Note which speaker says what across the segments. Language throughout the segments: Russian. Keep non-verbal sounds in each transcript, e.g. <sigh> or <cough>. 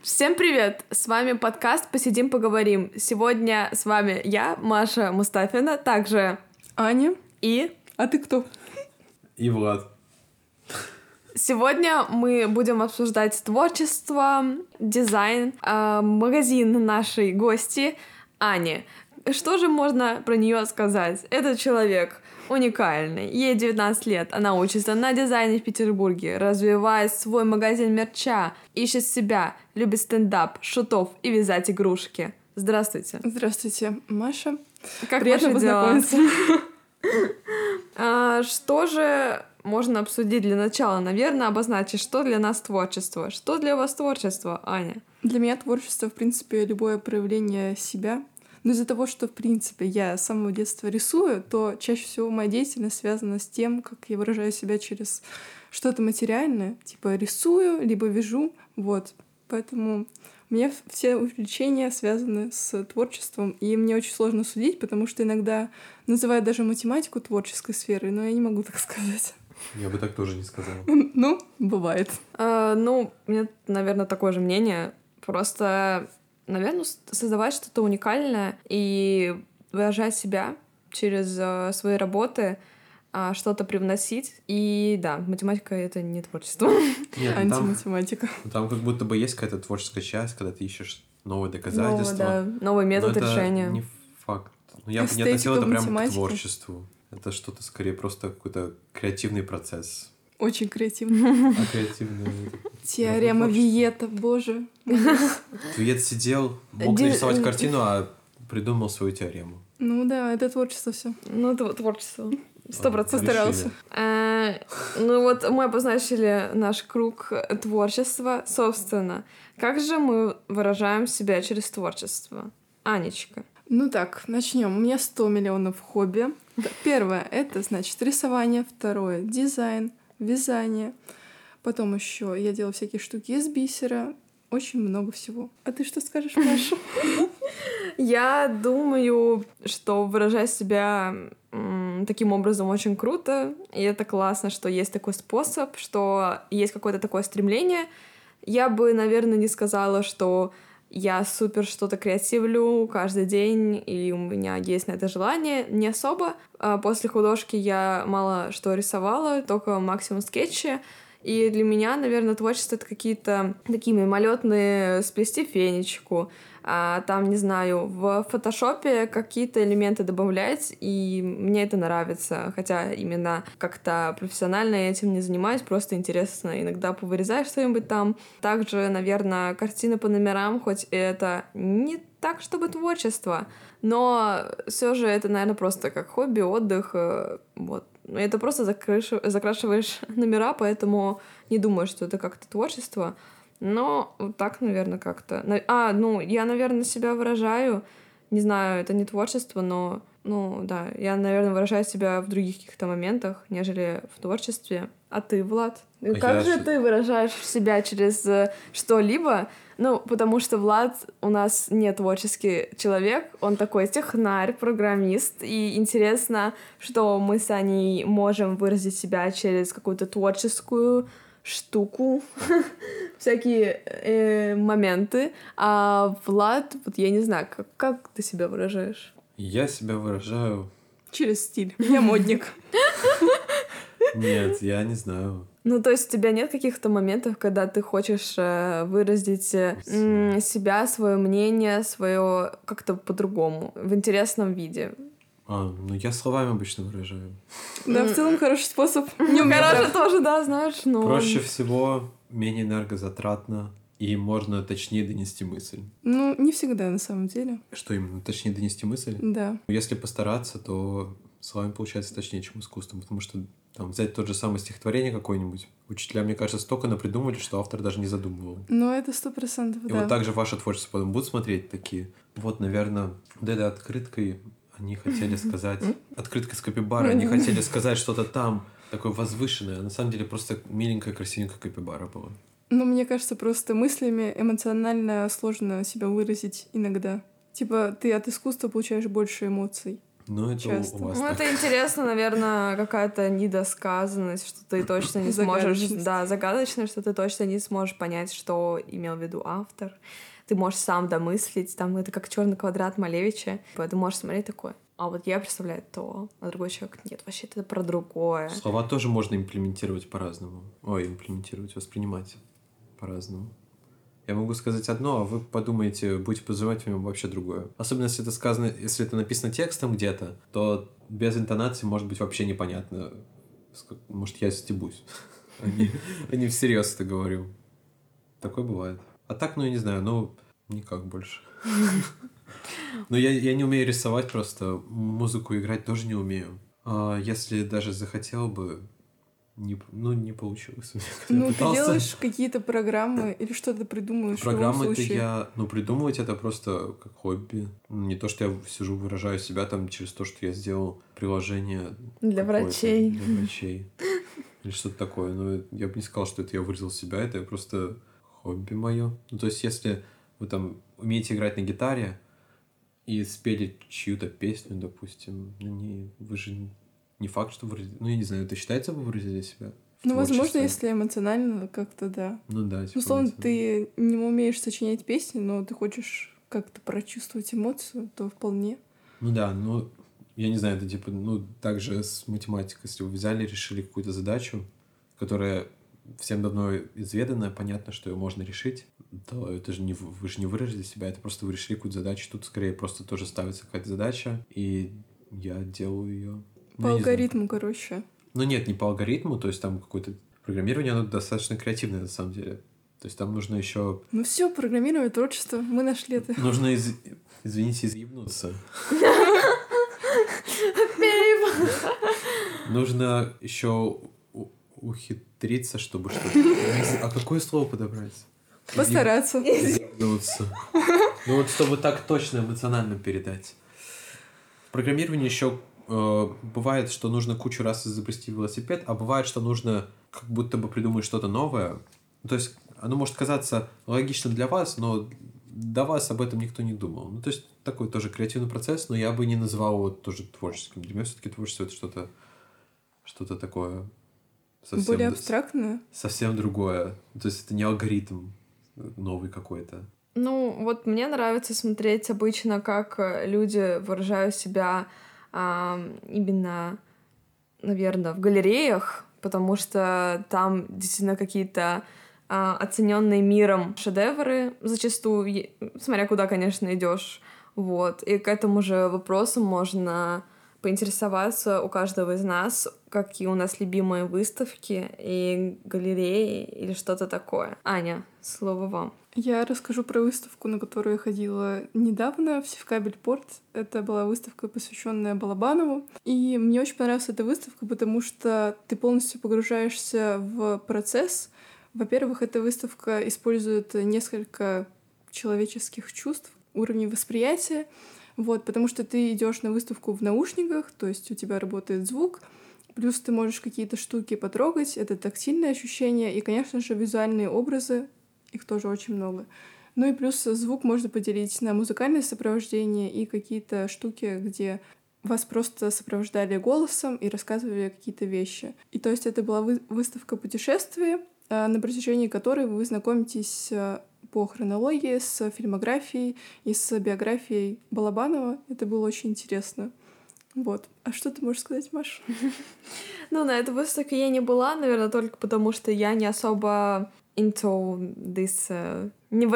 Speaker 1: Всем привет! С вами подкаст «Посидим, поговорим». Сегодня с вами я, Маша Мустафина, также
Speaker 2: Аня.
Speaker 1: и...
Speaker 2: А ты кто?
Speaker 3: И Влад.
Speaker 1: Сегодня мы будем обсуждать творчество, дизайн, э, магазин нашей гости Ани. Что же можно про нее сказать? Этот человек уникальный. Ей 19 лет. Она учится на дизайне в Петербурге, развивает свой магазин мерча, ищет себя, любит стендап, шутов и вязать игрушки. Здравствуйте.
Speaker 2: Здравствуйте, Маша.
Speaker 1: Как
Speaker 2: Приятно
Speaker 1: дела?
Speaker 2: познакомиться. <laughs>
Speaker 1: А, Что же можно обсудить для начала? Наверное, обозначить, что для нас творчество. Что для вас творчество, Аня?
Speaker 2: Для меня творчество, в принципе, любое проявление себя. Но из-за того, что, в принципе, я с самого детства рисую, то чаще всего моя деятельность связана с тем, как я выражаю себя через что-то материальное. Типа рисую, либо вяжу. Вот. Поэтому у меня все увлечения связаны с творчеством, и мне очень сложно судить, потому что иногда называют даже математику творческой сферой, но я не могу так <laughs> сказать.
Speaker 3: Я бы так тоже не сказал.
Speaker 2: Ну, бывает.
Speaker 1: А, Ну, у меня, наверное, такое же мнение. Просто, наверное, создавать что-то уникальное и выражать себя через э, свои работы, а, что-то привносить. И да, математика — это не творчество. <laughs>
Speaker 3: Нет, ну там,
Speaker 2: Антиматематика.
Speaker 3: ну там как будто бы есть какая-то творческая часть, когда ты ищешь новые доказательства.
Speaker 1: да, новый
Speaker 3: Но
Speaker 1: метод решения.
Speaker 3: не факт. Ну, я бы не относил это
Speaker 2: в
Speaker 3: прямо к творчеству. Это что-то скорее просто какой-то креативный процесс.
Speaker 2: Очень креативно.
Speaker 3: А креативный...
Speaker 2: Теорема. Виета, боже.
Speaker 3: Твиет сидел, мог нарисовать картину, а придумал свою теорему.
Speaker 2: Ну да, это творчество все.
Speaker 1: Ну, это творчество. Сто процентов.
Speaker 3: Решили.
Speaker 1: Э, Ну вот мы обозначили наш круг творчества, собственно. Как же мы выражаем себя через творчество? Анечка.
Speaker 2: Ну так, начнем. У меня 100 миллионов хобби. Первое — это, значит, рисование. Второе — дизайн, вязание. Потом еще я делаю всякие штуки из бисера. Очень много всего. А ты что скажешь, Маша?
Speaker 1: Я думаю, что выражать себя таким образом очень круто, и это классно, что есть такой способ, что есть какое-то такое стремление. Я бы, наверное, не сказала, что я супер что-то креативлю каждый день, и у меня есть на это желание. Не особо. А После художки я мало что рисовала, только максимум скетчи. И для меня, наверное, творчество — это какие-то такие мимолетные сплести фенечку, там, не знаю, в фотошопе какие-то элементы добавлять, и мне это нравится. Хотя именно как-то профессионально я этим не занимаюсь, просто интересно. Иногда повырезаешь что-нибудь там. Также, наверное, картины по номерам, хоть это не так, чтобы творчество, но все же это, наверное, просто как хобби, отдых, э, вот. Ну, Это просто закрашиваешь <laughs> номера, поэтому не думаю, что это как-то творчество. Но вот так, наверное, как-то. А, ну, я, наверное, себя выражаю. Не знаю, это не творчество, но, ну, да, я, наверное, выражаю себя в других каких-то моментах, нежели в творчестве. А ты, Влад?
Speaker 3: А
Speaker 1: как
Speaker 3: я
Speaker 1: же
Speaker 3: же-
Speaker 1: ты выражаешь себя через э, что-либо? Ну, потому что Влад у нас не творческий человек, он такой технарь, программист, и интересно, что мы с Аней можем выразить себя через какую-то творческую штуку, <laughs> всякие э, моменты, а Влад, вот я не знаю, как, как ты себя выражаешь?
Speaker 3: Я себя выражаю...
Speaker 2: Через стиль. Я модник.
Speaker 3: Нет, я не знаю.
Speaker 1: Ну, то есть у тебя нет каких-то моментов, когда ты хочешь э, выразить э, себя, свое мнение, свое как-то по-другому, в интересном виде?
Speaker 3: А, ну я словами обычно выражаю.
Speaker 2: Да, в целом хороший способ. <laughs> Не
Speaker 1: Ну,
Speaker 2: так.
Speaker 1: тоже, да, знаешь, но...
Speaker 3: Проще всего, менее энергозатратно, и можно точнее донести мысль.
Speaker 2: Ну, не всегда, на самом деле.
Speaker 3: Что именно? Точнее донести мысль?
Speaker 2: Да.
Speaker 3: Если постараться, то словами получается точнее, чем искусством, потому что там взять тот же самое стихотворение какое-нибудь, учителя, мне кажется, столько напридумывали, что автор даже не задумывал.
Speaker 2: Но это сто процентов,
Speaker 3: И
Speaker 2: да.
Speaker 3: вот так же ваше творчество потом будут смотреть такие. Вот, наверное, вот этой открыткой они хотели сказать... Открыткой с капибара они хотели сказать что-то там, такое возвышенное. А на самом деле просто миленькая, красивенькая капибара была.
Speaker 2: Ну, мне кажется, просто мыслями эмоционально сложно себя выразить иногда. Типа, ты от искусства получаешь больше эмоций.
Speaker 3: Ну, это
Speaker 2: Часто.
Speaker 3: у вас
Speaker 1: Ну,
Speaker 3: так.
Speaker 1: это интересно, наверное, какая-то недосказанность, что ты точно не сможешь...
Speaker 2: Загадочность.
Speaker 1: Да, загадочно, что ты точно не сможешь понять, что имел в виду автор. Ты можешь сам домыслить, там это как черный квадрат Малевича. Ты можешь смотреть такое. А вот я представляю то, а другой человек нет, вообще это про другое.
Speaker 3: Слова тоже можно имплементировать по-разному. Ой, имплементировать, воспринимать по-разному. Я могу сказать одно, а вы подумаете, будете позывать вам вообще другое. Особенно если это сказано, если это написано текстом где-то, то без интонации может быть вообще непонятно. Может, я стебусь. <laughs> А не- а не всерьез это говорю. Такое бывает. А так, ну, я не знаю, ну, никак больше. <laughs> Ну, я, я не умею рисовать просто, музыку играть тоже не умею. А если даже захотел бы, не, ну, не получилось. <laughs> Я
Speaker 2: Ну, ты делаешь какие-то программы <laughs> или что-то придумываешь
Speaker 3: Программы это я, ну, придумывать это просто как хобби. Ну, Не то, что я сижу, выражаю себя там через то, что я сделал приложение
Speaker 1: Для врачей.
Speaker 3: Для врачей. Или что-то такое. Но я бы не сказал, что это я выразил себя, это просто хобби мое. Ну, то есть, если вы там умеете играть на гитаре и спели чью-то песню, допустим, ну, не, вы же не- факт, что выразили... Ну, я не знаю, это считается, вы выразили себя?
Speaker 2: Ну, возможно,
Speaker 3: творчестве?
Speaker 2: если эмоционально как-то, да.
Speaker 3: Ну, да.
Speaker 2: Ну,
Speaker 3: типа,
Speaker 2: условно,
Speaker 3: это-
Speaker 2: ты не умеешь сочинять песни, но ты хочешь как-то прочувствовать эмоцию, то вполне.
Speaker 3: Ну да, ну, я не знаю, это типа, ну, также с математикой, если вы взяли, решили какую-то задачу, которая всем давно изведанная, понятно, что ее можно решить, то это же не вы, же не выразили себя, это просто вы решили какую-то задачу, тут скорее просто тоже ставится какая-то задача, и я делаю ее.
Speaker 2: По алгоритму, короче.
Speaker 3: Ну нет, не по алгоритму, то есть там какое-то программирование, оно достаточно креативное на самом деле. То есть там нужно еще
Speaker 2: Ну все, программирование, творчество, мы нашли это.
Speaker 3: нужно из- извините, изъебнуться. Нужно еще ухитриться, чтобы что-то... А какое слово подобрать?
Speaker 2: Постараться.
Speaker 3: Изъебнуться. Ну вот чтобы так точно эмоционально передать. В программировании еще бывает, что нужно кучу раз изобрести велосипед, а бывает, что нужно как будто бы придумать что-то новое. Ну, То есть оно может казаться логичным для вас, но до вас об этом никто не думал. Ну, то есть такой тоже креативный процесс, но я бы не назвал его тоже творческим. Для меня все-таки творчество это что-то что-то такое совсем,
Speaker 2: Более абстрактное.
Speaker 3: совсем другое. То есть это не алгоритм новый какой-то.
Speaker 1: Ну, вот мне нравится смотреть обычно, как э, люди выражают себя ам, именно, наверное, в галереях, потому что там действительно какие-то а, оцененные миром шедевры зачастую, смотря куда, конечно, идешь. Вот. И к этому же вопросу можно поинтересоваться у каждого из нас, какие у нас любимые выставки и галереи или что-то такое. Аня, слово вам.
Speaker 2: Я расскажу про выставку, на которую я ходила недавно в Севкабель-Порт. Это была выставка, посвященная Балабанову. И мне очень понравилась эта выставка, потому что ты полностью погружаешься в процесс. Во-первых, эта выставка использует несколько человеческих чувств, уровней восприятия. Вот, потому что ты идешь на выставку в наушниках, то есть у тебя работает звук, плюс ты можешь какие-то штуки потрогать, это тактильные ощущения, и, конечно же, визуальные образы, их тоже очень много. Ну и плюс звук можно поделить на музыкальное сопровождение и какие-то штуки, где вас просто сопровождали голосом и рассказывали какие-то вещи. И то есть это была вы- выставка путешествия, а, на протяжении которой вы знакомитесь а, по хронологии с фильмографией и с биографией Балабанова. Это было очень интересно. Вот. А что ты можешь сказать, Маш? <laughs>
Speaker 1: Ну, на этой выставке я не была, наверное, только потому, что я не особо into this... э, не, в,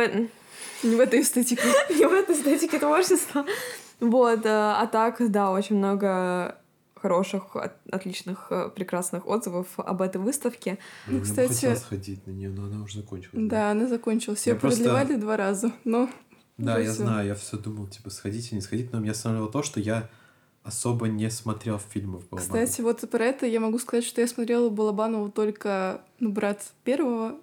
Speaker 2: Не в этой эстетике. <laughs>
Speaker 1: не в этой эстетике творчества. Вот, э, а так, да, очень много хороших, от- отличных, э, прекрасных отзывов об этой выставке.
Speaker 2: Ну,
Speaker 3: Я
Speaker 2: кстати-
Speaker 3: хотел сходить на нее, но она уже закончилась.
Speaker 2: Да, она закончилась. Ее
Speaker 3: просто-
Speaker 2: продлевали два раза, но
Speaker 3: Да, я знаю, я все думал, типа, сходить или не сходить, но меня останавливало то, что я особо не смотрел фильмов Балабанова.
Speaker 2: Кстати, вот про это я могу сказать, что я смотрела Балабанову только ну, брат первого,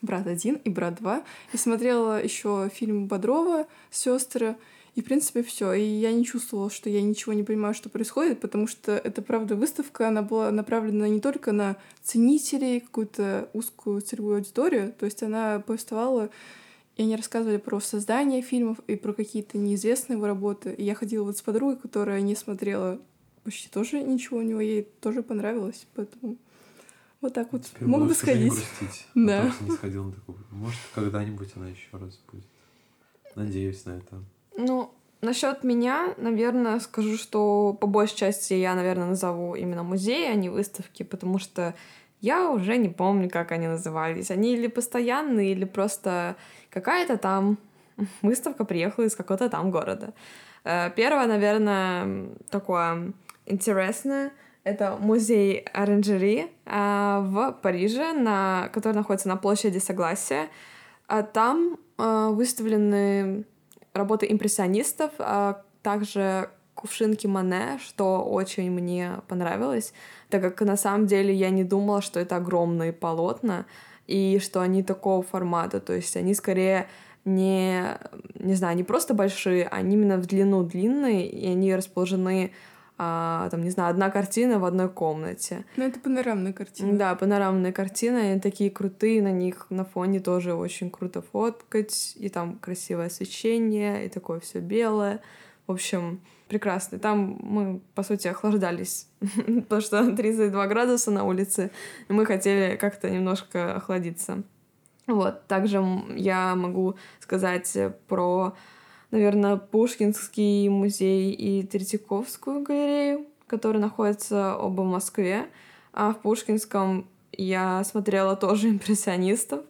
Speaker 2: брат один и брат два. И смотрела еще фильм Бодрова сестры. И, в принципе, все. И я не чувствовала, что я ничего не понимаю, что происходит, потому что это, правда, выставка, она была направлена не только на ценителей, какую-то узкую целевую аудиторию, то есть она повествовала И они рассказывали про создание фильмов и про какие-то неизвестные его работы. И я ходила вот с подругой, которая не смотрела почти тоже ничего у него, ей тоже понравилось, поэтому вот так вот
Speaker 3: Теперь
Speaker 2: мог бы сходить.
Speaker 3: грустить.
Speaker 2: Да.
Speaker 3: Не сходил на такую. Может, когда-нибудь она еще раз будет. Надеюсь на это.
Speaker 1: Ну, насчет меня, наверное, скажу, что по большей части я, наверное, назову именно музеи, а не выставки, потому что я уже не помню, как они назывались. Они или постоянные, или просто какая-то там <laughs> выставка приехала из какого-то там города. Э, Первое, наверное, такое интересное, это музей оранжерии а, в Париже, на, который находится на площади Согласия. А там а, выставлены работы импрессионистов, а также кувшинки Мане, что очень мне понравилось, так как на самом деле я не думала, что это огромные полотна и что они такого формата, то есть они скорее не, не знаю, не просто большие, они именно в длину длинные, и они расположены, а, там, не знаю, одна картина в одной комнате.
Speaker 2: Ну, это панорамная картина.
Speaker 1: Да, панорамные картины, они такие крутые, на них на фоне тоже очень круто фоткать, и там красивое освещение, и такое все белое. В общем, прекрасно. Там мы, по сути, охлаждались, <laughs> потому что 32 градуса на улице, и мы хотели как-то немножко охладиться. Вот, также я могу сказать про, наверное, Пушкинский музей и Третьяковскую галерею, которые находятся оба в Москве. А в Пушкинском я смотрела тоже импрессионистов.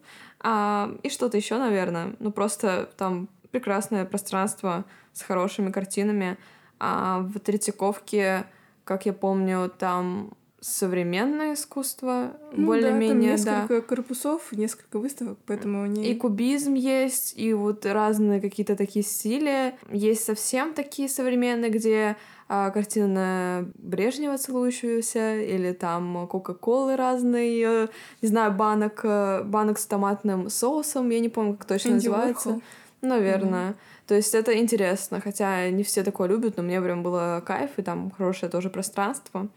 Speaker 1: А, и что-то еще, наверное. Ну, просто там прекрасное пространство с хорошими картинами. А в Третьяковке, как я помню, там современное искусство,
Speaker 2: Ну
Speaker 1: более-менее,
Speaker 2: да,
Speaker 1: да.
Speaker 2: там несколько корпусов, несколько выставок, поэтому они...
Speaker 1: И кубизм есть, и вот разные какие-то такие стили. Есть совсем такие современные, где а, картина Брежнева целующегося, или там Кока-Колы разные, не знаю, банок, э, банок с томатным соусом, я не помню, как точно
Speaker 2: Энди
Speaker 1: называется.
Speaker 2: Уорхол.
Speaker 1: Наверное. То есть это интересно, хотя не все такое любят, но мне прям было кайф, и там хорошее тоже пространство.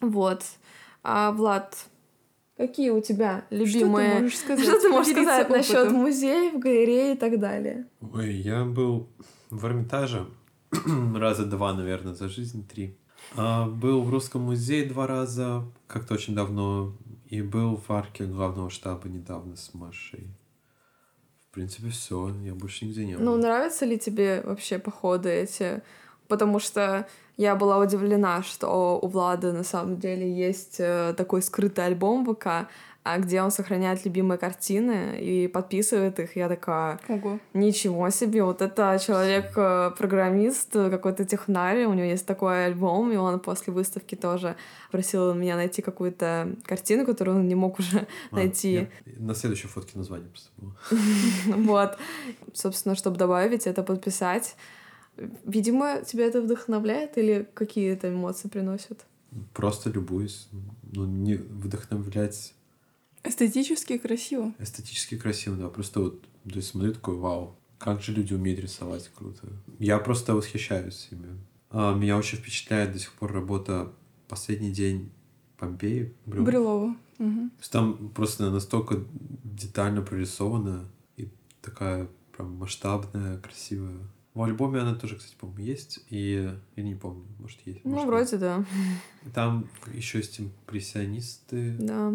Speaker 1: Вот. А, Влад, какие у тебя любимые...
Speaker 2: Что ты можешь <laughs> сказать?
Speaker 1: Что ты можешь сказать насчет музеев, галерей и так далее?
Speaker 3: Ой, я был в Эрмитаже <clears throat> раза два, наверное, за жизнь, три. А, был в Русском музее два раза, как-то очень давно, и был в арке главного штаба недавно с Машей. В принципе, все, я больше нигде не был.
Speaker 1: Ну, нравятся ли тебе вообще походы эти? Потому что я была удивлена, что у Влада на самом деле есть э, такой скрытый альбом ВК, а где он сохраняет любимые картины и подписывает их. Я такая,
Speaker 2: Ого.
Speaker 1: Ничего себе, вот это человек-программист, какой-то технарь, у него есть такой альбом, и он после выставки тоже просил меня найти какую-то картину, которую он не мог уже <laughs>
Speaker 3: А,
Speaker 1: найти.
Speaker 3: я- на следующей фотке название просто было. <laughs>
Speaker 1: Вот. Собственно, чтобы добавить это, подписать. Видимо, тебя это вдохновляет или какие это эмоции приносят?
Speaker 3: Просто любуюсь. Ну, не вдохновлять
Speaker 2: Эстетически красиво.
Speaker 3: эстетически красиво, да. Просто вот, то есть смотрю такой, вау, как же люди умеют рисовать, круто. Я просто восхищаюсь ими. А, меня очень впечатляет до сих пор работа «Последний день Помпеи». Брюм.
Speaker 2: Брюлова.
Speaker 3: Есть Там просто настолько детально прорисована и такая прям масштабная, красивая. В альбоме она тоже, кстати, по-моему, есть. И я не помню, может, есть.
Speaker 1: Ну,
Speaker 3: может,
Speaker 1: вроде да.
Speaker 3: нет. Там еще есть импрессионисты.
Speaker 1: Да.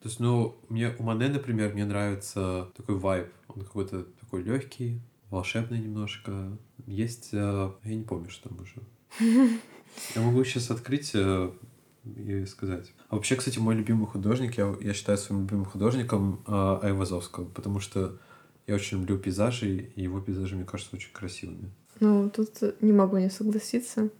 Speaker 3: То есть, ну, мне у Мане, например, мне нравится такой вайб. Он какой-то такой легкий, волшебный немножко. Есть, э, я не помню, что там уже. <laughs> Я могу сейчас открыть э, и сказать. А вообще, кстати, мой любимый художник, я, я считаю своим любимым художником э, Айвазовского, потому что я очень люблю пейзажи, и его пейзажи, мне кажется, очень красивыми.
Speaker 1: Ну, тут не могу не согласиться.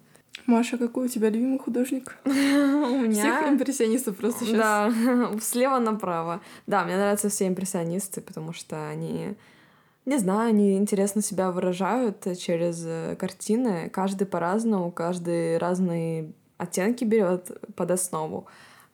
Speaker 2: Маша, какой у тебя любимый художник? <laughs>
Speaker 1: У
Speaker 2: Всех
Speaker 1: меня...
Speaker 2: импрессионистов просто сейчас.
Speaker 1: Да, <laughs> слева направо. Да, мне нравятся все импрессионисты, потому что они, не знаю, они интересно себя выражают через э, картины. Каждый по-разному, каждый разные оттенки берет под основу.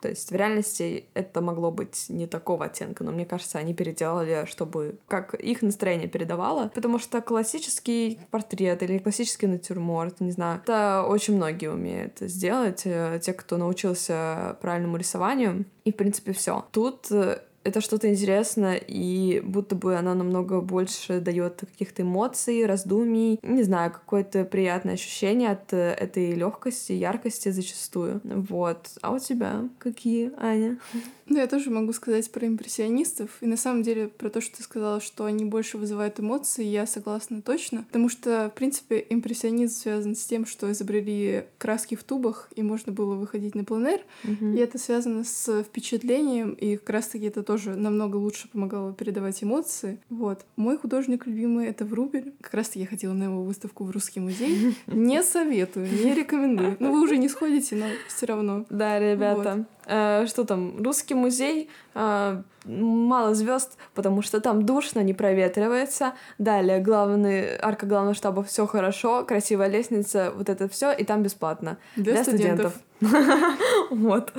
Speaker 1: То есть в реальности это могло быть не такого оттенка, но мне кажется, они переделали, чтобы как их настроение передавало. Потому что классический портрет или классический натюрморт, не знаю, это очень многие умеют сделать. э, Те, кто научился правильному рисованию. И, в принципе, все. Тут э, это что-то интересное, и будто бы оно намного больше дает каких-то эмоций, раздумий, не знаю, какое-то приятное ощущение от э, этой легкости, яркости зачастую. Вот. А у тебя какие, Аня? <laughs>
Speaker 2: Ну, я тоже могу сказать про импрессионистов. И на самом деле про то, что ты сказала, что они больше вызывают эмоции, я согласна точно. Потому что, в принципе, импрессионизм связан с тем, что изобрели краски в тубах, и можно было выходить на пленэр.
Speaker 1: Мгм.
Speaker 2: И это связано с впечатлением, и как раз-таки это тоже намного лучше помогало передавать эмоции. Вот. Мой художник любимый — это Врубель. Как раз-таки я ходила на его выставку в Русский музей. <laughs> Не советую, не рекомендую. Ну, вы уже не сходите, но все равно.
Speaker 1: Да, ребята. Э, что там? Русский музей. э, мало звезд, потому что там душно, не проветривается. Далее главный арка главного штаба все хорошо, красивая лестница, вот это все, и там бесплатно
Speaker 2: Для,
Speaker 1: для
Speaker 2: студентов. <laughs>
Speaker 1: Вот.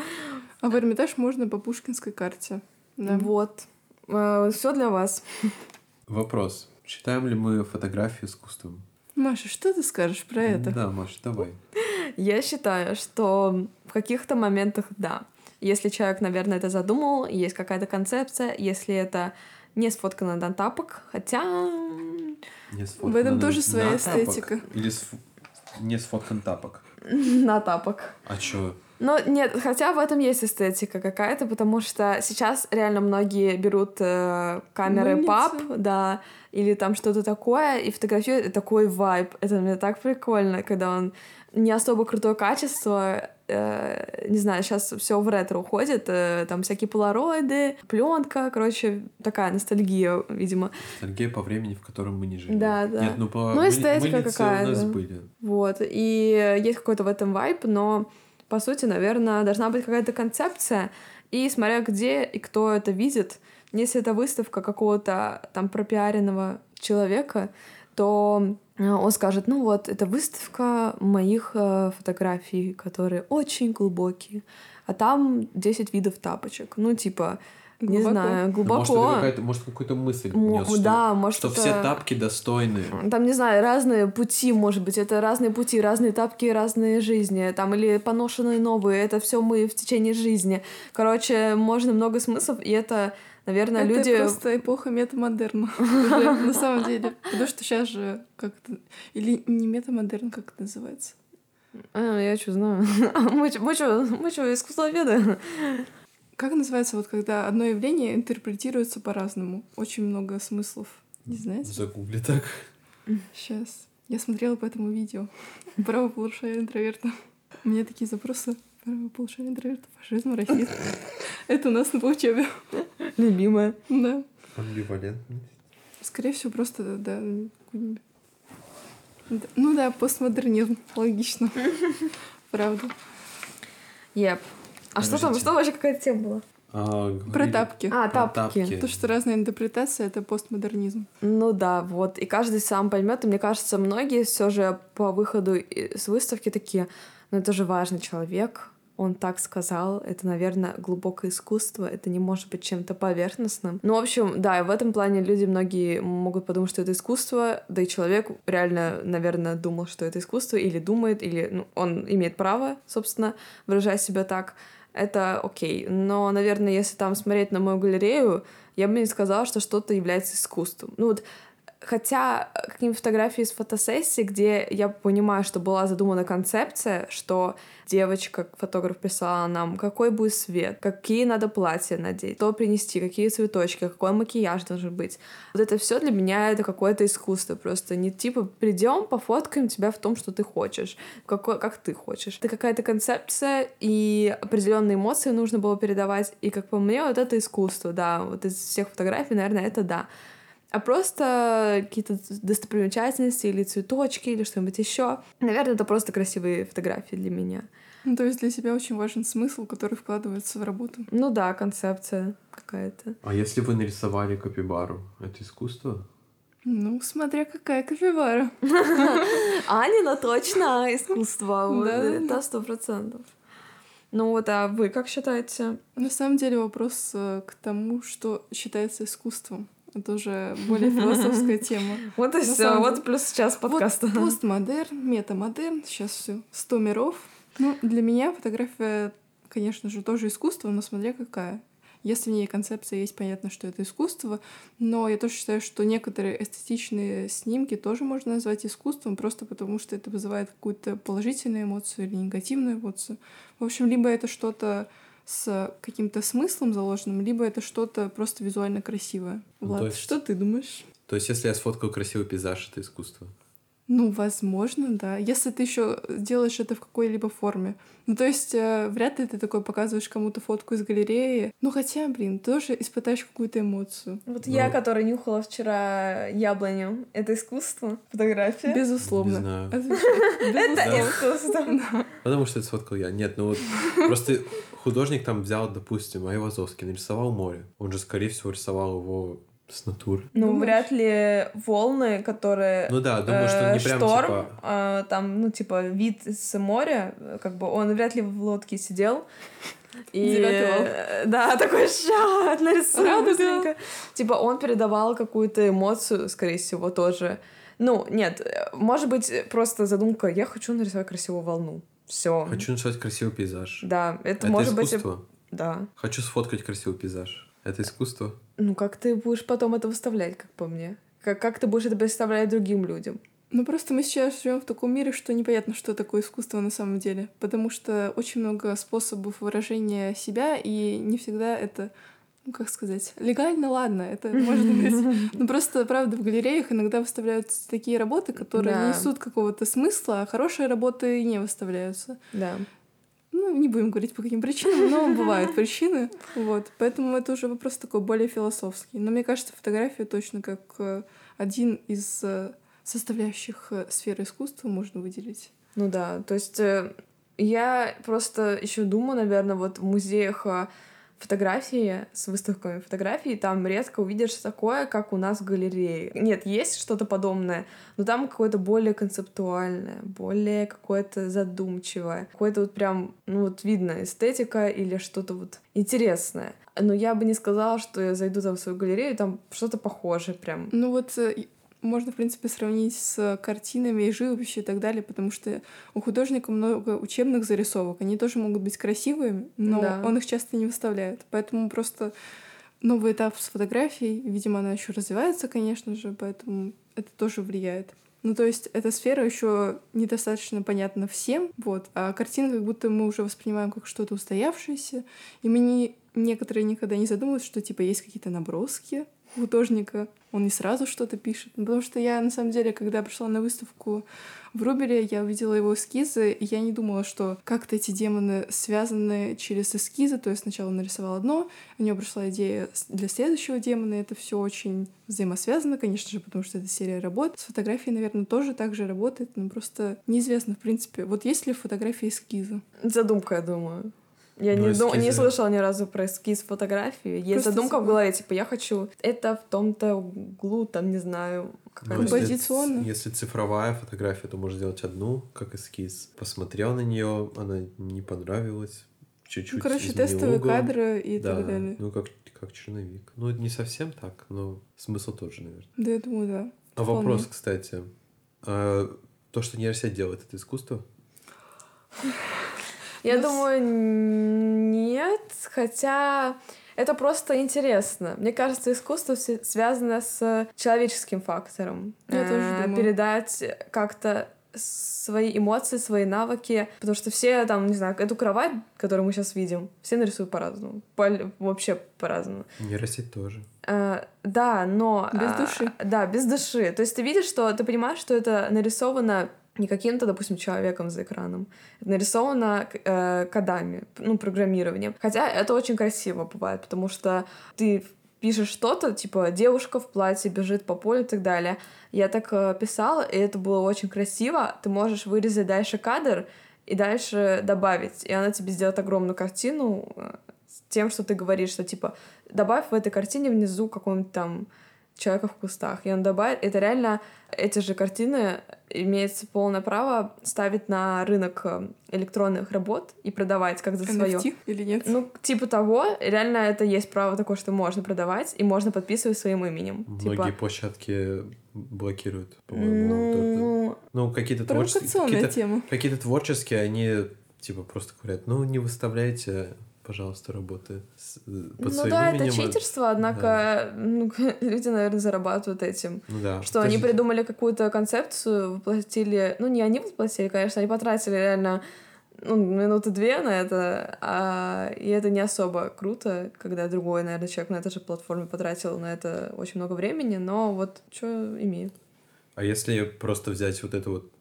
Speaker 2: А в Эрмитаж можно по пушкинской карте. Да.
Speaker 1: Вот. Все для вас.
Speaker 3: Вопрос. Считаем ли мы фотографию искусством?
Speaker 2: Маша, что ты скажешь про это?
Speaker 3: Да, Маша, давай.
Speaker 1: Я считаю, что в каких-то моментах да. Если человек, наверное, это задумал, есть какая-то концепция, если это не сфоткано на тапок, хотя
Speaker 2: В этом
Speaker 3: на-
Speaker 2: тоже своя
Speaker 3: на тапок
Speaker 2: эстетика.
Speaker 3: Или сф- не сфоткан тапок. <laughs>
Speaker 1: на тапок.
Speaker 3: А чё?
Speaker 1: Но нет, хотя в этом есть эстетика какая-то, потому что сейчас реально многие берут э, камеры
Speaker 2: Мыльницы.
Speaker 1: пап, да, или там что-то такое, и фотографируют и такой вайб. Это мне так прикольно, когда он не особо крутое качество, э, не знаю, сейчас все в ретро уходит, э, там всякие полароиды, пленка, короче, такая ностальгия, видимо.
Speaker 3: Ностальгия по времени, в котором мы не живем.
Speaker 1: Да, да.
Speaker 3: Нет, ну по
Speaker 1: Ну, эстетика
Speaker 3: мыльницы у нас
Speaker 1: какая-то.
Speaker 3: были.
Speaker 1: Вот. И есть какой-то в этом вайп, но по сути, наверное, должна быть какая-то концепция. И смотря где и кто это видит, если это выставка какого-то там пропиаренного человека, то э, он скажет, ну вот, это выставка моих э, фотографий, которые очень глубокие, а там 10 видов тапочек. Ну, типа, не
Speaker 2: Глубоко.
Speaker 1: знаю,
Speaker 3: Ну,
Speaker 1: глубоко.
Speaker 3: Может, это какая-то, может, какую-то мысль
Speaker 1: Мо-
Speaker 3: нес, что,
Speaker 1: да, может,
Speaker 3: что
Speaker 1: это-
Speaker 3: все тапки достойны.
Speaker 1: Там, не знаю, разные пути, может быть, это разные пути, разные тапки, разные жизни, там, или поношенные новые, это все мы в течение жизни. Короче, можно много смыслов, и это, наверное,
Speaker 2: это
Speaker 1: люди...
Speaker 2: просто эпоха метамодерна. <laughs> <laughs> На самом деле. Потому что сейчас же как это... Или не метамодерн, как это называется?
Speaker 1: А, я что знаю. <laughs> Мы чё- мы что, мы что, искусствоведы?
Speaker 2: Как называется, вот когда одно явление интерпретируется по-разному? Очень много смыслов. Не знаете?
Speaker 3: Загугли так.
Speaker 2: Сейчас. Я смотрела по этому видео. Право полушария интроверта. У меня такие запросы. Право полушария интроверта, фашизм, расизм. Это у нас на учебе.
Speaker 1: Любимая.
Speaker 2: Да.
Speaker 3: Амбивалентность.
Speaker 2: Скорее всего, просто, да, Ну да, постмодернизм. Логично. Правда.
Speaker 1: Еп. А что там, что вообще какая тема была?
Speaker 3: А,
Speaker 2: Про
Speaker 3: говорили-
Speaker 2: тапки.
Speaker 1: А,
Speaker 3: Про
Speaker 1: тапки.
Speaker 2: То, что разная интерпретация — это постмодернизм.
Speaker 1: Ну да, вот. И каждый сам поймет. И мне кажется, многие все же по выходу с выставки такие, ну это же важный человек, он так сказал, это, наверное, глубокое искусство, это не может быть чем-то поверхностным. Ну, в общем, да, и в этом плане люди многие могут подумать, что это искусство, да и человек реально, наверное, думал, что это искусство, или думает, или ну, он имеет право, собственно, выражать себя так. Это окей. Но, наверное, если там смотреть на мою галерею, я бы не сказала, что что-то является искусством. Ну вот, хотя какие-нибудь фотографии из фотосессии, где я понимаю, что была задумана концепция, что девочка, фотограф прислала нам, какой будет свет, какие надо платья надеть, что принести, какие цветочки, какой макияж должен быть. Вот это все для меня это какое-то искусство. Просто не типа придем, пофоткаем тебя в том, что ты хочешь, какой, как ты хочешь. Это какая-то концепция, и определенные эмоции нужно было передавать. И как по мне, вот это искусство, да. Вот из всех фотографий, наверное, это да. А просто какие-то достопримечательности или цветочки или что-нибудь еще. Наверное, это просто красивые фотографии для меня.
Speaker 2: Ну, то есть для тебя очень важен смысл, который вкладывается в работу.
Speaker 1: Ну да, концепция какая-то.
Speaker 3: А если вы нарисовали капибару, это искусство?
Speaker 2: Ну, смотря какая капибара. <laughs>
Speaker 1: Анина точно искусство. Это сто процентов. Ну вот, а вы как считаете?
Speaker 2: На самом деле вопрос э, к тому, что считается искусством. Это уже более философская тема. <laughs>
Speaker 1: Вот и все. Вот плюс час подкаста.
Speaker 2: Вот <laughs> постмодерн, метамодерн, сейчас все, сто миров. Ну, для меня фотография, конечно же, тоже искусство, но смотря какая. Если в ней концепция есть, понятно, что это искусство, но я тоже считаю, что некоторые эстетичные снимки тоже можно назвать искусством, просто потому что это вызывает какую-то положительную эмоцию или негативную эмоцию. В общем, либо это что-то с каким-то смыслом заложенным, либо это что-то просто визуально красивое.
Speaker 3: Ну,
Speaker 2: Влад,
Speaker 3: есть-
Speaker 2: что ты думаешь?
Speaker 3: То есть, если я сфоткаю красивый пейзаж, это искусство.
Speaker 2: Ну, возможно, да. Если ты еще делаешь это в какой-либо форме. Ну, то есть, э, вряд ли ты такой показываешь кому-то фотку из галереи. Ну, хотя, блин, тоже испытаешь какую-то эмоцию.
Speaker 1: Вот
Speaker 3: Ну.
Speaker 1: я, которая нюхала вчера яблоню, это искусство? Фотография?
Speaker 2: Безусловно.
Speaker 3: Не знаю.
Speaker 2: Отвечаю.
Speaker 1: Это искусство.
Speaker 3: Потому что это сфоткал я. Нет, ну вот просто художник там взял, допустим, Айвазовский, нарисовал море. Он же, скорее всего, рисовал его с натуры.
Speaker 1: Ну,
Speaker 2: Думаешь?
Speaker 1: вряд ли волны, которые...
Speaker 3: Ну да, думаю, что
Speaker 1: э,
Speaker 3: не прям
Speaker 1: шторм,
Speaker 3: типа...
Speaker 1: э, там, ну, типа, вид с моря, э, как бы он вряд ли в лодке сидел. И, э, да, такой шат, быстренько. Типа, он передавал какую-то эмоцию, скорее всего, тоже. Ну, нет, э, может быть, просто задумка, я хочу нарисовать красивую волну. Все.
Speaker 3: Хочу нарисовать красивый пейзаж.
Speaker 1: Да, это,
Speaker 3: Это
Speaker 1: может быть...
Speaker 3: искусство.
Speaker 1: Да.
Speaker 3: Хочу сфоткать красивый пейзаж. Это искусство.
Speaker 1: Ну, как ты будешь потом это выставлять, как по мне? Как, как ты будешь это представлять другим людям?
Speaker 2: Ну, просто мы сейчас живем в таком мире, что непонятно, что такое искусство на самом деле. Потому что очень много способов выражения себя, и не всегда это как сказать, легально, ладно, это может быть. <laughs> Но просто, правда, в галереях иногда выставляются такие работы, которые
Speaker 1: Да.
Speaker 2: несут какого-то смысла, а хорошие работы не выставляются.
Speaker 1: Да.
Speaker 2: Ну, не будем говорить по каким причинам, но <laughs> бывают причины. Вот. Поэтому это уже вопрос такой более философский. Но мне кажется, фотография точно как э, один из э, составляющих э, сферы искусства можно выделить.
Speaker 1: Ну да, то есть я просто еще думаю, наверное, вот в музеях э, фотографии с выставками фотографий, там редко увидишь такое, как у нас в галерее. Нет, есть что-то подобное, но там какое-то более концептуальное, более какое-то задумчивое, какое-то вот прям, ну вот видно, эстетика или что-то вот интересное. Но я бы не сказала, что я зайду там в свою галерею, там что-то похожее прям.
Speaker 2: Ну вот э, можно, в принципе, сравнить с картинами и живописью и так далее, потому что у художника много учебных зарисовок. Они тоже могут быть красивыми, но
Speaker 1: Да.
Speaker 2: он их часто не выставляет. Поэтому просто новый этап с фотографией, видимо, она еще развивается, конечно же, поэтому это тоже влияет. Ну, то есть эта сфера еще недостаточно понятна всем, вот, а картины как будто мы уже воспринимаем как что-то устоявшееся, и мы не, некоторые никогда не задумываются, что, типа, есть какие-то наброски художника, он не сразу что-то пишет. Ну, Потому что я, на самом деле, когда пришла на выставку в Рубере, я увидела его эскизы, и я не думала, что как-то эти демоны связаны через эскизы. То есть сначала он нарисовал одно, у него пришла идея для следующего демона, это все очень взаимосвязано, конечно же, потому что это серия работ. С фотографией, наверное, тоже так же работает, но просто неизвестно, в принципе, вот есть ли в фотографии эскизы.
Speaker 1: Задумка, я думаю. Я
Speaker 3: Ну,
Speaker 1: не, ду- не слышала ни разу про эскиз фотографии. Есть
Speaker 2: Просто
Speaker 1: задумка в
Speaker 2: с-
Speaker 1: голове, типа, я хочу это в том-то углу, там, не знаю,
Speaker 3: Ну,
Speaker 1: какая
Speaker 3: если
Speaker 2: Композиционно.
Speaker 3: ц- Если цифровая фотография, то можно сделать одну, как эскиз. Посмотрел на нее, она не понравилась. Чуть-чуть
Speaker 2: Ну, короче, тестовые
Speaker 3: угол.
Speaker 2: кадры и
Speaker 3: да,
Speaker 2: так далее.
Speaker 3: ну как, как черновик. Ну, не совсем так, но смысл тоже, наверное.
Speaker 2: Да, я думаю, да.
Speaker 3: А
Speaker 2: Вполне.
Speaker 3: вопрос, кстати. А, то, что нейросеть делает, это искусство? <laughs>
Speaker 1: Я
Speaker 2: Ну,
Speaker 1: думаю, нет, хотя это просто интересно. Мне кажется, искусство связано с человеческим фактором.
Speaker 2: Я тоже
Speaker 1: Э,
Speaker 2: думаю.
Speaker 1: Передать как-то свои эмоции, свои навыки, потому что все там, не знаю, эту кровать, которую мы сейчас видим, все нарисуют по-разному, По- вообще по-разному.
Speaker 3: Нейросеть тоже.
Speaker 1: Э, да, но...
Speaker 2: Без
Speaker 1: а,
Speaker 2: души.
Speaker 1: Да, без души. То есть ты видишь, что ты понимаешь, что это нарисовано не каким-то, допустим, человеком за экраном. Это нарисовано э, кодами, ну, программированием. Хотя это очень красиво бывает, потому что ты пишешь что-то, типа девушка в платье бежит по полю и так далее. Я так э, писала, и это было очень красиво. Ты можешь вырезать дальше кадр и дальше добавить. И она тебе сделает огромную картину э, с тем, что ты говоришь, что типа добавь в этой картине внизу какого-нибудь там человека в кустах. И он добавит, это реально эти же картины имеется полное право ставить на рынок э, электронных работ и продавать как за свое.
Speaker 2: NFT или нет?
Speaker 1: Ну, типа того, реально это есть право такое, что можно продавать, и можно подписывать своим именем.
Speaker 3: Многие
Speaker 1: Типа,
Speaker 3: площадки блокируют, по-моему. только.
Speaker 1: ну,
Speaker 3: Ну, какие-то творческие... Какие-то, какие-то творческие, они типа просто говорят, ну, не выставляйте, пожалуйста, работы с, э, под
Speaker 1: Ну
Speaker 3: своим
Speaker 1: да, это
Speaker 3: именем.
Speaker 1: читерство, однако ну, <laughs> люди, наверное, зарабатывают этим.
Speaker 3: Ну да.
Speaker 1: Что они
Speaker 3: Скажи-
Speaker 1: придумали какую-то концепцию, воплотили... Ну, не они воплотили, конечно, они потратили реально ну, минуты две на это, а... и это не особо круто, когда другой, наверное, человек на этой же платформе потратил на это очень много времени, но вот что имею.
Speaker 3: А если просто взять вот это вот,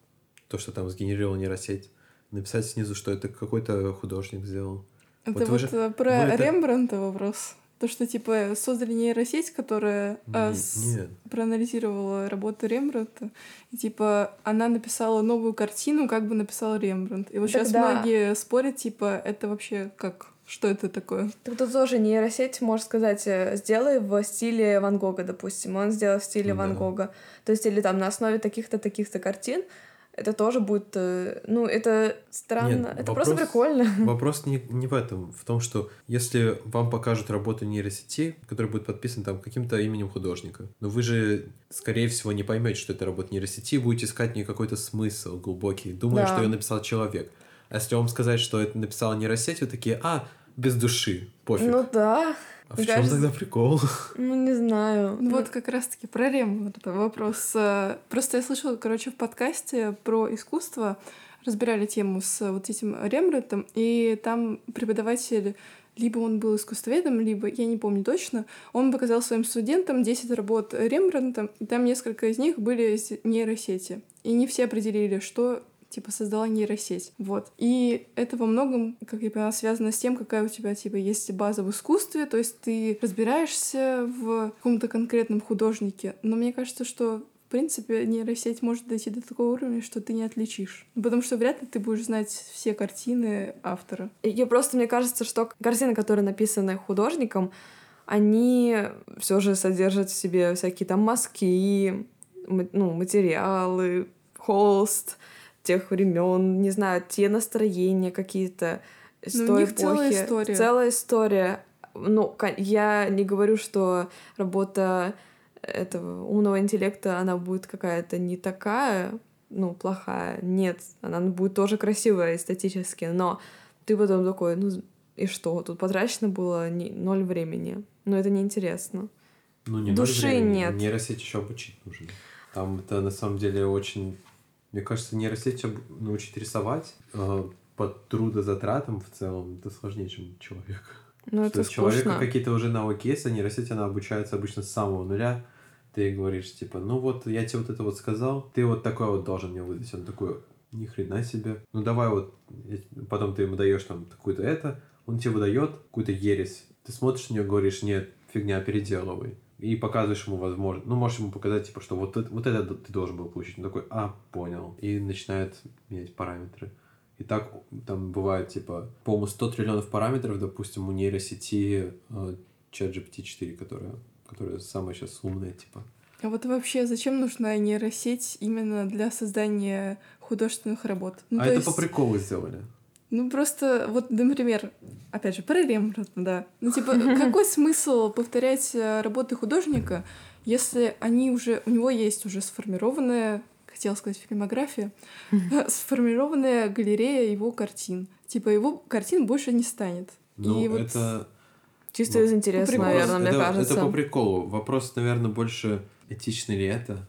Speaker 3: то, что там сгенерировала нейросеть, написать снизу, что это какой-то художник сделал.
Speaker 2: Это
Speaker 3: Вот
Speaker 2: вот,
Speaker 3: же-
Speaker 2: э, про
Speaker 3: это-
Speaker 2: Рембрандта вопрос. То, что, типа, создали нейросеть, которая а,
Speaker 3: Не-
Speaker 2: с-
Speaker 3: Нет.
Speaker 2: проанализировала работу Рембрандта, и, типа, она написала новую картину, как бы написал Рембрандт. И вот
Speaker 1: Так
Speaker 2: сейчас
Speaker 1: да.
Speaker 2: многие спорят, типа, это вообще как? Что это такое?
Speaker 1: Так тут тоже нейросеть, может сказать, э, сделай в стиле Ван Гога, допустим. Он сделал в стиле
Speaker 3: Ну
Speaker 1: Ван
Speaker 3: да.
Speaker 1: Гога. То есть, или там на основе таких-то, таких-то картин. Это тоже будет... э, Ну, это странно.
Speaker 3: Нет,
Speaker 1: это
Speaker 3: вопрос-
Speaker 1: просто прикольно. <laughs>
Speaker 3: Вопрос не, не в этом, в том, что если вам покажут работу нейросети, которая будет подписана там каким-то именем художника, но вы же, скорее всего, не поймете, что это работа нейросети, будете искать в ней какой-то смысл глубокий, думая,
Speaker 1: Да.
Speaker 3: что ее написал человек. А если вам сказать, что это написала нейросеть, вы такие, а, без души, пофиг.
Speaker 1: Ну да.
Speaker 3: А в чем
Speaker 1: кажется-
Speaker 3: тогда прикол? <laughs>
Speaker 1: Ну, не знаю.
Speaker 2: Ну, Вот как раз-таки про Рембрандта вопрос. Э, Просто я слышала, короче, в подкасте про искусство разбирали тему с вот этим Рембрандтом, и там преподаватель либо он был искусствоведом, либо, я не помню точно, он показал своим студентам 10 работ Рембрандта, и там несколько из них были из нейросети. И не все определили, что типа создала нейросеть. Вот. И это во многом, как я поняла, связано с тем, какая у тебя типа есть база в искусстве, то есть ты разбираешься в каком-то конкретном художнике. Но мне кажется, что в принципе, нейросеть может дойти до такого уровня, что ты не отличишь. Потому что вряд ли ты будешь знать все картины автора.
Speaker 1: И просто мне кажется, что картины, которые написаны художником, они все же содержат в себе всякие там мазки, ма- ну, материалы, холст тех времен, не знаю, те настроения какие-то с
Speaker 2: Ну, у
Speaker 1: той
Speaker 2: них целая
Speaker 1: эпохи.
Speaker 2: история.
Speaker 1: Целая история. Ну, я не говорю, что работа этого умного интеллекта, она будет какая-то не такая, ну, плохая. Нет, она будет тоже красивая эстетически, но ты потом такой, ну, и что? Тут потрачено было не- ноль времени. Но это неинтересно.
Speaker 3: Ну, не
Speaker 1: Души
Speaker 3: ноль времени.
Speaker 1: нет.
Speaker 3: Нейросеть еще обучить нужно. Там это на самом деле очень... Мне кажется, нейросеть об- научить рисовать э, по трудозатратам в целом это сложнее, чем человек.
Speaker 1: Ну,
Speaker 3: То
Speaker 1: это
Speaker 3: у человека
Speaker 1: скучно.
Speaker 3: какие-то уже навыки есть, а нейросеть, она обучается обычно с самого нуля. Ты говоришь, типа, ну вот, я тебе вот это вот сказал, ты вот такой вот должен мне выдать. Он такой, ни хрена себе. Ну давай вот, потом ты ему даешь там какую-то это, он тебе выдает какую-то ересь. Ты смотришь на нее, говоришь, нет, фигня, переделывай. И показываешь ему возможность. Ну, можешь ему показать, типа, что вот, это- вот это ты должен был получить. Он такой, а, понял. И начинает менять параметры. И так там бывает, типа, по-моему, 100 триллионов параметров, допустим, у нейросети э, ChatGPT 4, которая, которая самая сейчас умная, типа.
Speaker 2: А вот вообще, зачем нужна нейросеть именно для создания художественных работ? Ну,
Speaker 3: а
Speaker 2: то
Speaker 3: это
Speaker 2: есть-
Speaker 3: по приколу сделали.
Speaker 2: Ну, просто, вот, например, опять же, про Рембрандта, да. Ну, типа, <laughs> какой смысл повторять э, работы художника, если они уже, у него есть уже сформированная, хотела сказать, фильмография, <laughs> сформированная галерея его картин. Типа, его картин больше не станет.
Speaker 3: Ну,
Speaker 2: И вот
Speaker 3: это...
Speaker 1: Чисто
Speaker 3: ну,
Speaker 1: из интереса,
Speaker 2: приколу.
Speaker 1: наверное, мне
Speaker 3: это,
Speaker 1: кажется.
Speaker 3: это по приколу. Вопрос, наверное, больше, этично ли это.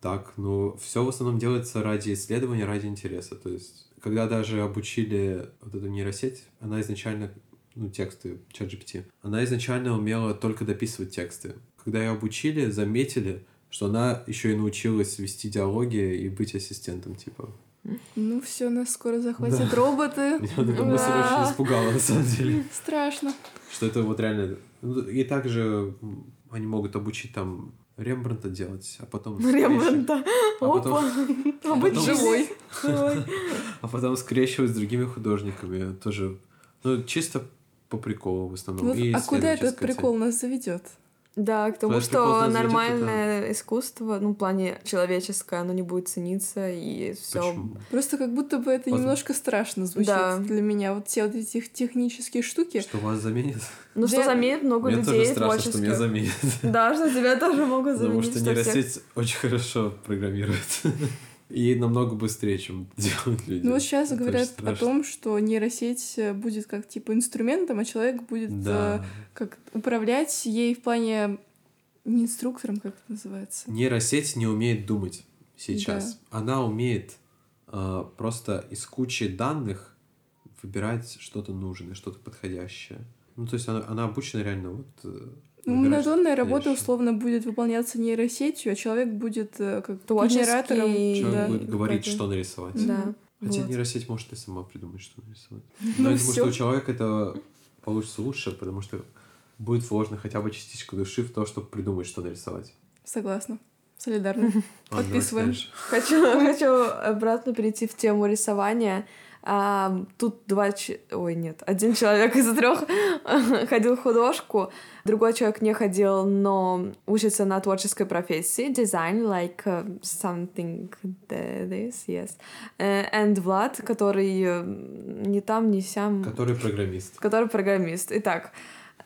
Speaker 3: Так, ну, все в основном делается ради исследования, ради интереса. То есть, когда даже обучили вот эту нейросеть, она изначально, ну, тексты, чат GPT, она изначально умела только дописывать тексты. Когда ее обучили, заметили, что она еще и научилась вести диалоги и быть ассистентом, типа.
Speaker 2: Ну, все, нас скоро захватят
Speaker 3: Да.
Speaker 2: роботы.
Speaker 3: Меня мысль
Speaker 1: Да.
Speaker 3: очень испугала, на самом деле.
Speaker 2: Страшно.
Speaker 3: Что это вот реально... ну, И также они могут обучить там Рембранта делать, а потом... <laughs>
Speaker 1: Рембрандта.
Speaker 3: А
Speaker 1: Опа. <laughs>
Speaker 3: а
Speaker 1: быть
Speaker 2: живой.
Speaker 1: Ой. <laughs>
Speaker 3: А потом скрещивать с другими художниками. Тоже, ну, чисто по приколу в основном. И
Speaker 2: а куда этот прикол нас заведет?
Speaker 1: Да, к тому, что нормальное искусство, ну, в плане человеческое, оно не будет цениться, и все.
Speaker 2: Просто как будто бы это
Speaker 3: Возможно.
Speaker 2: немножко страшно звучит
Speaker 1: Да.
Speaker 2: для меня. Вот все вот эти технические штуки.
Speaker 3: Что вас заменит?
Speaker 1: Ну, что
Speaker 2: Да.
Speaker 1: заменит много
Speaker 3: Мне
Speaker 1: людей
Speaker 3: тоже страшно, что меня
Speaker 1: творческих.
Speaker 3: заменит.
Speaker 1: Да, что тебя тоже могут
Speaker 3: Потому
Speaker 1: заменить.
Speaker 3: что
Speaker 1: что всех-
Speaker 3: нейросеть очень хорошо программирует. И намного быстрее, чем <laughs> делают люди.
Speaker 2: Ну вот сейчас
Speaker 3: Это
Speaker 2: говорят о том, что нейросеть э, будет как типа инструментом, а человек будет
Speaker 3: Да.
Speaker 2: э, как управлять ей в плане не инструктором, как это называется.
Speaker 3: Нейросеть не умеет думать сейчас. Она умеет э, просто из кучи данных выбирать что-то нужное, что-то подходящее. Ну, то есть она, она обучена реально вот... э,
Speaker 2: Ну, монотонная работа условно будет выполняться нейросетью, а человек будет э, как
Speaker 1: Творческий,
Speaker 2: генератором.
Speaker 3: Человек
Speaker 2: да,
Speaker 3: будет говорить, что нарисовать.
Speaker 1: Да.
Speaker 3: Хотя
Speaker 1: Вот.
Speaker 3: нейросеть может и сама придумать, что нарисовать.
Speaker 2: Ну, <laughs>
Speaker 3: Но я думаю, что у человека это получится лучше, потому что будет вложено хотя бы частичка души в то, чтобы придумать, что нарисовать.
Speaker 2: Согласна. <laughs>
Speaker 3: Давайте
Speaker 2: Подписываем.
Speaker 1: Хочу, хочу обратно перейти в тему рисования. А, тут два... Ой, нет. Один человек из трех <laughs> ходил в художку, другой человек не ходил, но учится на творческой профессии. Дизайн, like uh, something that is, yes. Э, And Влад, который ни там, ни сям...
Speaker 3: Который программист.
Speaker 1: который программист. Итак,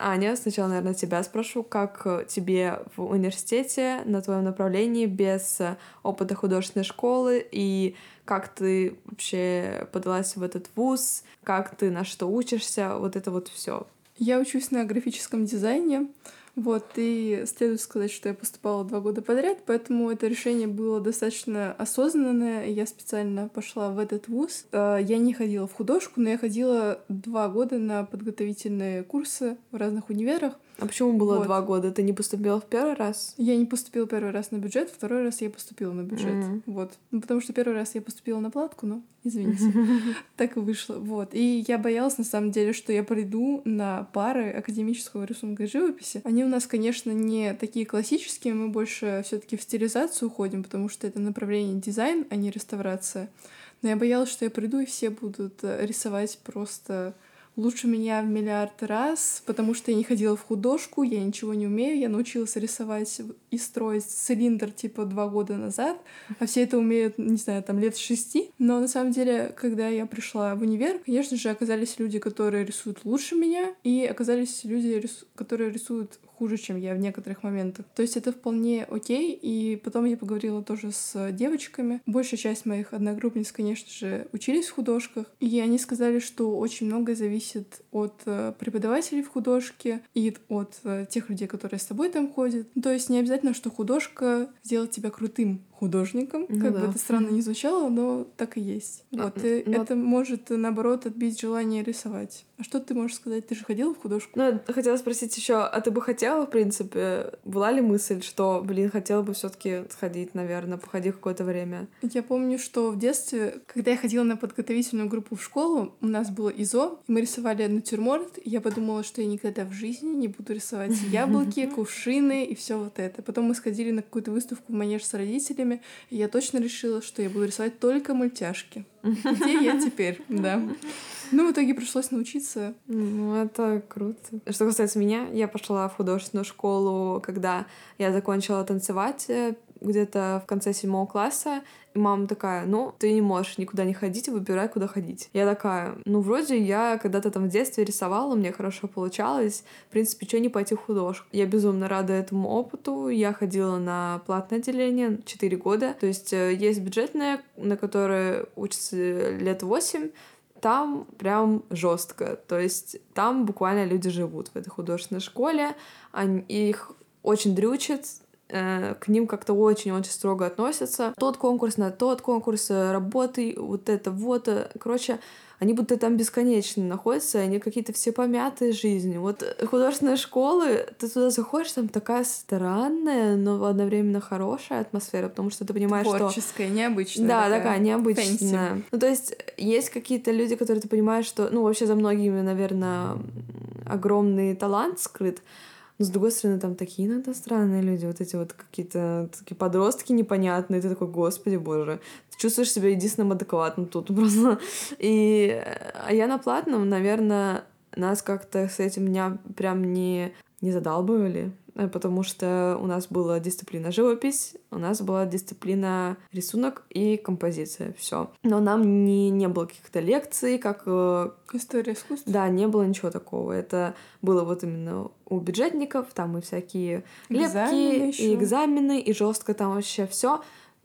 Speaker 1: Аня, сначала, наверное, тебя спрошу, как э, тебе в университете на твоем направлении без э, опыта художественной школы и как ты вообще подалась в этот вуз, как ты на что учишься, вот это вот все.
Speaker 2: Я учусь на графическом дизайне. Вот, и следует сказать, что я поступала два года подряд, поэтому это решение было достаточно осознанное. Я специально пошла в этот вуз. Э, Я не ходила в художку, но я ходила два года на подготовительные курсы в разных универах.
Speaker 1: А почему было
Speaker 2: Вот.
Speaker 1: два года? Ты не поступила в первый раз?
Speaker 2: Я не поступила первый раз на бюджет, второй раз я поступила на бюджет.
Speaker 1: Мгм.
Speaker 2: Вот. Ну, потому что первый раз я поступила на платку, но извините. <laughs> Так и вышло. Вот. И я боялась, на самом деле, что я приду на пары академического рисунка и живописи. Они у нас, конечно, не такие классические, мы больше все таки в стилизацию уходим, потому что это направление дизайн, а не реставрация. Но я боялась, что я приду, и все будут э, рисовать просто лучше меня в миллиард раз, потому что я не ходила в художку, я ничего не умею, я научилась рисовать и строить цилиндр типа два года назад, а все это умеют, не знаю, там лет шести. Но на самом деле, когда я пришла в универ, конечно же, оказались люди, которые рисуют лучше меня, и оказались люди, которые рисуют хуже, чем я в некоторых моментах. То есть это вполне окей, и потом я поговорила тоже с девочками. Большая часть моих одногруппниц, конечно же, учились в художках, и они сказали, что очень многое зависит от э, преподавателей в художке и от э, тех людей, которые с тобой там ходят. То есть не обязательно, что художка сделает тебя крутым художником,
Speaker 1: Ну
Speaker 2: как
Speaker 1: да.
Speaker 2: бы это странно не звучало, но так и есть.
Speaker 1: Ну,
Speaker 2: Вот, и
Speaker 1: ну,
Speaker 2: это может, наоборот, отбить желание рисовать. А что ты можешь сказать? Ты же ходила в художку?
Speaker 1: Ну, я хотела спросить еще, а ты бы хотела, в принципе, была ли мысль, что, блин, хотела бы все-таки сходить, наверное, походить какое-то время?
Speaker 2: Я помню, что в детстве, когда я ходила на подготовительную группу в школу, у нас было ИЗО, и мы рисовали натюрморт, и я подумала, что я никогда в жизни не буду рисовать <laughs> яблоки, кувшины и все вот это. Потом мы сходили на какую-то выставку в манеж с родителями, и я точно решила, что я буду рисовать только мультяшки. Где я теперь? Да. Ну, в итоге пришлось научиться.
Speaker 1: Ну, это круто. Что касается меня, я пошла в художественную школу, когда я закончила танцевать э, где-то в конце седьмого класса. И мама такая, ну, ты не можешь никуда не ходить, выбирай, куда ходить. Я такая, ну, вроде я когда-то там в детстве рисовала, мне хорошо получалось. В принципе, что не пойти в художку? Я безумно рада этому опыту. Я ходила на платное отделение 4 года. То есть э, есть бюджетное, на которое учатся лет 8, там прям жестко. То есть там буквально люди живут в этой художественной школе, они, их очень дрючат, к ним как-то очень-очень строго относятся. Тот конкурс на тот конкурс, э, работы, вот это вот. э, Короче, они будто там бесконечно находятся, они какие-то все помятые жизнью. Вот э, художественные школы, ты туда заходишь, там такая странная, но одновременно хорошая атмосфера, потому что ты понимаешь, что
Speaker 2: Творческая, необычная.
Speaker 1: да, такая необычная.
Speaker 2: fancy.
Speaker 1: Ну, то есть есть какие-то люди, которые ты понимаешь, что, ну, вообще за многими, наверное, огромный талант скрыт. Но, с другой стороны, там такие иногда странные люди, вот эти вот какие-то такие подростки непонятные. Ты такой, господи боже, ты чувствуешь себя единственным адекватным тут <laughs> просто. И а я на платном, наверное, нас как-то с этим меня прям не, не задалбывали, потому что у нас была дисциплина живопись, у нас была дисциплина рисунок и композиция, все. Но нам не, не было каких-то лекций, как э,
Speaker 2: История искусства.
Speaker 1: да, не было ничего такого. Это было вот именно у бюджетников, там и всякие лепки,
Speaker 2: Экзамены
Speaker 1: и экзамены, и жестко там вообще все.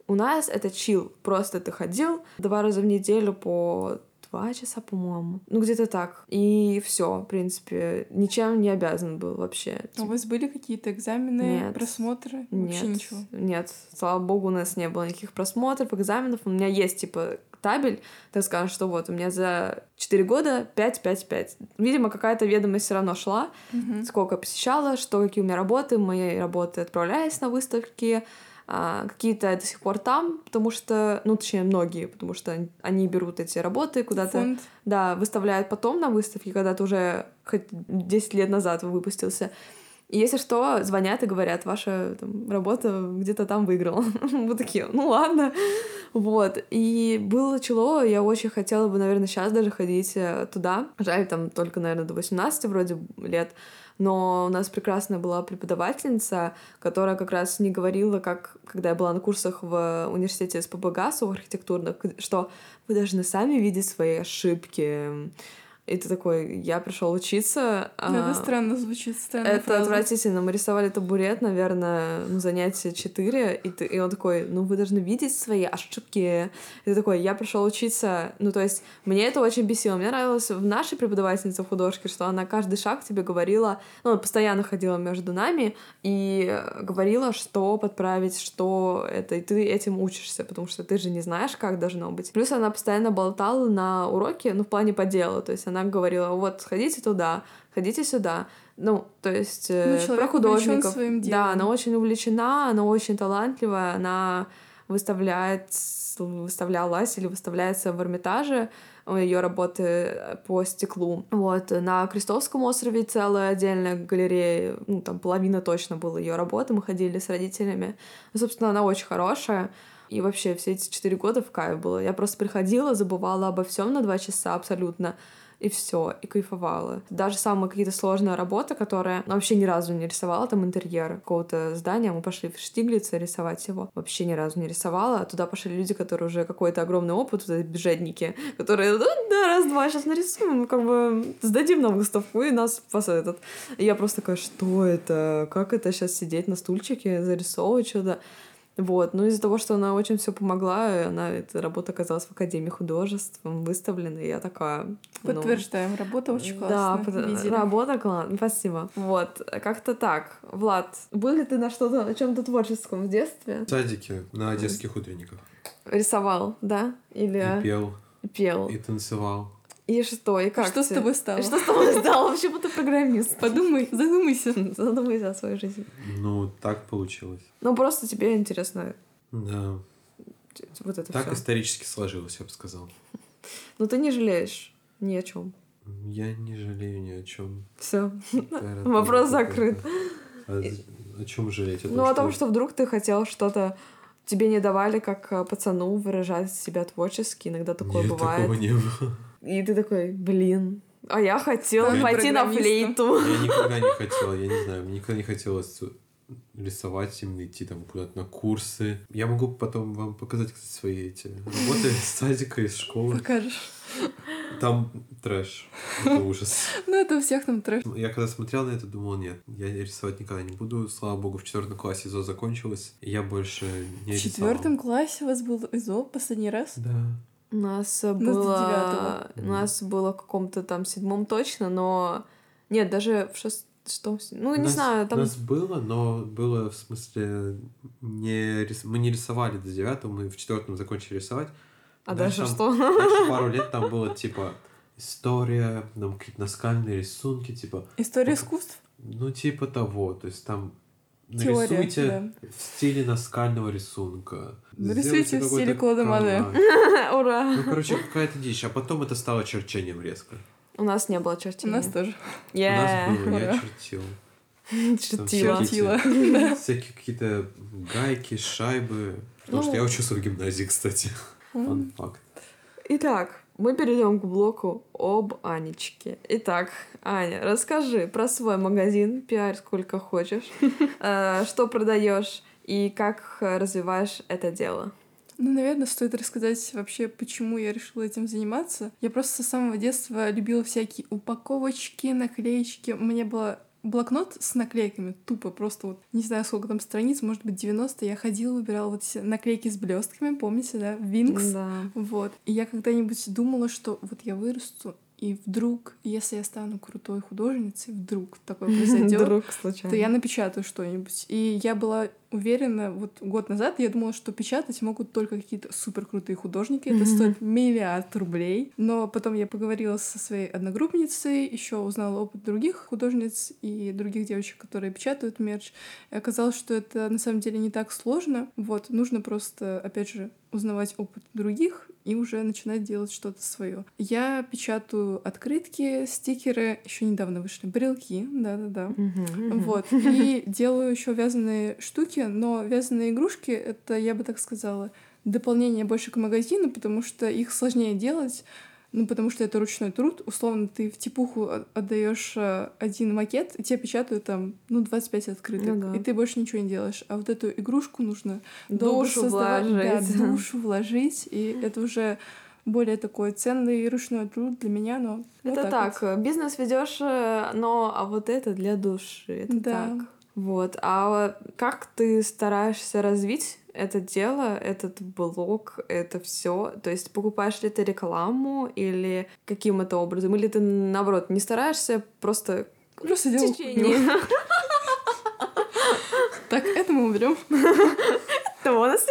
Speaker 1: у нас это чил. Просто ты ходил два раза в неделю по два часа, по-моему. Ну, где-то так. И все, в принципе, ничем не обязан был вообще.
Speaker 2: А у вас были какие-то экзамены,
Speaker 1: Нет.
Speaker 2: просмотры?
Speaker 1: Нет,
Speaker 2: Вообще ничего.
Speaker 1: Нет, слава богу, у нас не было никаких просмотров, экзаменов. У меня есть, типа, табель, так скажем, что вот у меня за 4 года 5, 5, 5. Видимо, какая-то ведомость все равно шла,
Speaker 2: Мгм.
Speaker 1: сколько посещала, что какие у меня работы, мои работы отправлялись на выставки, а, какие-то до сих пор там, потому что, ну, точнее, многие, потому что они- берут эти работы куда-то, да, выставляют потом на выставке, когда ты уже хоть 10 лет назад выпустился. И если что, звонят и говорят, ваша там, работа где-то там выиграла. <laughs> Вот такие, ну ладно. Вот. И было чело, я очень хотела бы, наверное, сейчас даже ходить э, туда. Жаль, там только, наверное, до 18 вроде лет. Но у нас прекрасная была преподавательница, которая как раз не говорила, как когда я была на курсах в университете СПБ-ГАСу архитектурных, что вы должны сами видеть свои ошибки. И ты такой, я пришел учиться.
Speaker 2: Ну,
Speaker 1: а,
Speaker 2: Это странно звучит, странная
Speaker 1: это
Speaker 2: фраза.
Speaker 1: отвратительно. Мы рисовали табурет, наверное, ну, занятие 4, и, ты, и он такой, ну, вы должны видеть свои ошибки. И ты такой, я пришел учиться. Ну, то есть, мне это очень бесило. Мне нравилось в нашей преподавательнице в художке, что она каждый шаг тебе говорила, ну, она постоянно ходила между нами и говорила, что подправить, что это, и ты этим учишься, потому что ты же не знаешь, как должно быть. Плюс она постоянно болтала на уроке, ну, в плане по делу, то есть она говорила, вот, сходите туда, ходите сюда. Ну, то есть э,
Speaker 2: Ну,
Speaker 1: про художников.
Speaker 2: своим делом.
Speaker 1: Да, она очень увлечена, она очень талантливая, она выставляет, выставлялась или выставляется в Эрмитаже, ее работы по стеклу. Вот, на Крестовском острове целая отдельная галерея, ну, там половина точно была ее работы, мы ходили с родителями. Ну, собственно, она очень хорошая. И вообще все эти четыре года в кайф было. Я просто приходила, забывала обо всем на два часа абсолютно. И все, и кайфовала. Даже самая какие-то сложная работа, которая ну, вообще ни разу не рисовала, там интерьер какого-то здания, мы пошли в Штиглица рисовать его, вообще ни разу не рисовала. Туда пошли люди, которые уже какой-то огромный опыт, вот эти бюджетники, которые, ну, да, раз-два, сейчас нарисуем, как бы сдадим на выставку, и нас пос этот. И я просто такая, что это? Как это сейчас сидеть на стульчике, зарисовывать что-то? Вот, ну из-за того, что она очень все помогла, и она, эта работа оказалась в Академии художеств, выставлена, и я такая... ну,
Speaker 2: Подтверждаем, работа очень
Speaker 1: да,
Speaker 2: классная.
Speaker 1: под-
Speaker 2: видели.
Speaker 1: работа классная, спасибо. Вот, как-то так. Влад, был ли ты на что-то, на чем-то творческом в детстве?
Speaker 3: В садике на одесских утренниках.
Speaker 1: Рисовал, да? Или
Speaker 3: И пел,
Speaker 1: пел?
Speaker 3: и танцевал.
Speaker 1: И что, и как
Speaker 2: Что с
Speaker 1: тебе?
Speaker 2: тобой стало?
Speaker 1: Что с тобой стало? Почему ты программист?
Speaker 2: Подумай, задумайся.
Speaker 1: Задумайся о своей жизни.
Speaker 3: Ну, так получилось.
Speaker 1: Ну, просто тебе интересно
Speaker 3: Да.
Speaker 1: вот это
Speaker 3: Так исторически сложилось, я бы сказал.
Speaker 1: Ну, ты не жалеешь ни о чем.
Speaker 3: Я не жалею ни о чем.
Speaker 1: Все. Вопрос закрыт.
Speaker 3: о чем жалеть?
Speaker 1: Ну, о том, что вдруг ты хотел что-то тебе не давали как э, пацану выражать себя творчески, иногда такое
Speaker 3: Нет,
Speaker 1: бывает.
Speaker 3: такого не было.
Speaker 1: И ты такой, блин, а я хотела
Speaker 2: Стань
Speaker 1: пойти на флейту.
Speaker 3: Я <laughs> никогда не хотел, я не знаю, мне никогда не хотелось рисовать, именно идти там куда-то на курсы. Я могу потом вам показать, кстати, свои эти работы <laughs> из садика, из школы.
Speaker 2: Покажешь.
Speaker 3: Там трэш. Это ужас. <laughs>
Speaker 2: Ну, это у всех там трэш.
Speaker 3: Я когда смотрел на это, думал, нет, я рисовать никогда не буду. Слава богу, в четвертом классе ИЗО закончилось, и я больше не
Speaker 2: В четвертом классе у вас был ИЗО последний раз?
Speaker 3: Да.
Speaker 1: У нас
Speaker 2: до
Speaker 1: было... нас было в каком-то там седьмом точно, но... Нет, даже в шестом... Ну,
Speaker 3: У
Speaker 1: не
Speaker 3: нас-
Speaker 1: знаю,
Speaker 3: У
Speaker 1: там...
Speaker 3: нас было, но было в смысле не рис- мы не рисовали до девятого, мы в четвертом закончили рисовать.
Speaker 1: А
Speaker 3: Дальше
Speaker 1: дальше
Speaker 3: там-
Speaker 1: что?
Speaker 3: Дальше <laughs> пару лет там было типа история, там какие-то наскальные рисунки, типа,
Speaker 2: История
Speaker 3: Это-
Speaker 2: искусств?
Speaker 3: ну типа того, то есть там
Speaker 2: Теория,
Speaker 3: нарисуйте в стиле наскального рисунка.
Speaker 2: Нарисуйте
Speaker 3: Сделайте
Speaker 2: в стиле Клода
Speaker 3: канвас. <laughs>
Speaker 1: Ура!
Speaker 3: Ну, короче, какая-то дичь. А потом это стало черчением резко.
Speaker 1: У нас не было
Speaker 2: У
Speaker 1: чертения.
Speaker 2: нас тоже.
Speaker 3: У
Speaker 1: Yeah.
Speaker 3: нас было, я чертил. <laughs>
Speaker 1: Чертила.
Speaker 3: всякие
Speaker 2: Чертила. <laughs>
Speaker 3: Всякие какие-то гайки, шайбы. Потому
Speaker 1: Ну.
Speaker 3: что я учился в гимназии, кстати. Фан факт.
Speaker 1: Итак, мы перейдем к блоку об Анечке. Итак, Аня, расскажи про свой магазин, пиарь сколько хочешь, <laughs> Э, что продаешь и как развиваешь это дело.
Speaker 2: Ну, наверное, стоит рассказать вообще, почему я решила этим заниматься. Я просто с самого детства любила всякие упаковочки, наклеечки. Мне было блокнот с наклейками, тупо просто вот, не знаю, сколько там страниц, может быть, 90, я ходила, выбирала вот эти наклейки с блестками, помните, да, Винкс,
Speaker 1: Да.
Speaker 2: вот. И я когда-нибудь думала, что вот я вырасту, и вдруг, если я стану крутой художницей, вдруг такое <laughs> произойдет,
Speaker 1: Вдруг случайно.
Speaker 2: то я напечатаю что-нибудь. И я была уверена, вот год назад я думала, что печатать могут только какие-то супер крутые художники. Это стоит миллиард рублей. Но потом я поговорила со своей одногруппницей, еще узнала опыт других художниц и других девочек, которые печатают мерч. И оказалось, что это на самом деле не так сложно. Вот, нужно просто, опять же, узнавать опыт других и уже начинать делать что-то свое. Я печатаю открытки, стикеры, еще недавно вышли брелки, да-да-да. Вот. И делаю еще вязаные штуки, но вязаные игрушки это, я бы так сказала, дополнение больше к магазину, потому что их сложнее делать. Ну, потому что это ручной труд. Условно, ты в типуху отдаешь э, один макет, и тебе печатают там, ну, 25 открыток.
Speaker 1: Ну да.
Speaker 2: И ты больше ничего не делаешь. А вот эту игрушку нужно
Speaker 1: Душу
Speaker 2: создавать,
Speaker 1: вложить.
Speaker 2: Да, <laughs> душу вложить. И это уже более такой ценный ручной труд для меня, но вот
Speaker 1: Это
Speaker 2: так.
Speaker 1: так,
Speaker 2: вот.
Speaker 1: бизнес ведешь, э, но а вот это для души. Это
Speaker 2: Да.
Speaker 1: так. Вот. А как ты стараешься развить это дело, этот блог, это все? То есть покупаешь ли ты рекламу или каким это образом? Или ты наоборот не стараешься просто
Speaker 2: Просто
Speaker 1: в
Speaker 2: делаю
Speaker 1: течение. <laughs>
Speaker 2: Так, это мы уберем.
Speaker 1: того нас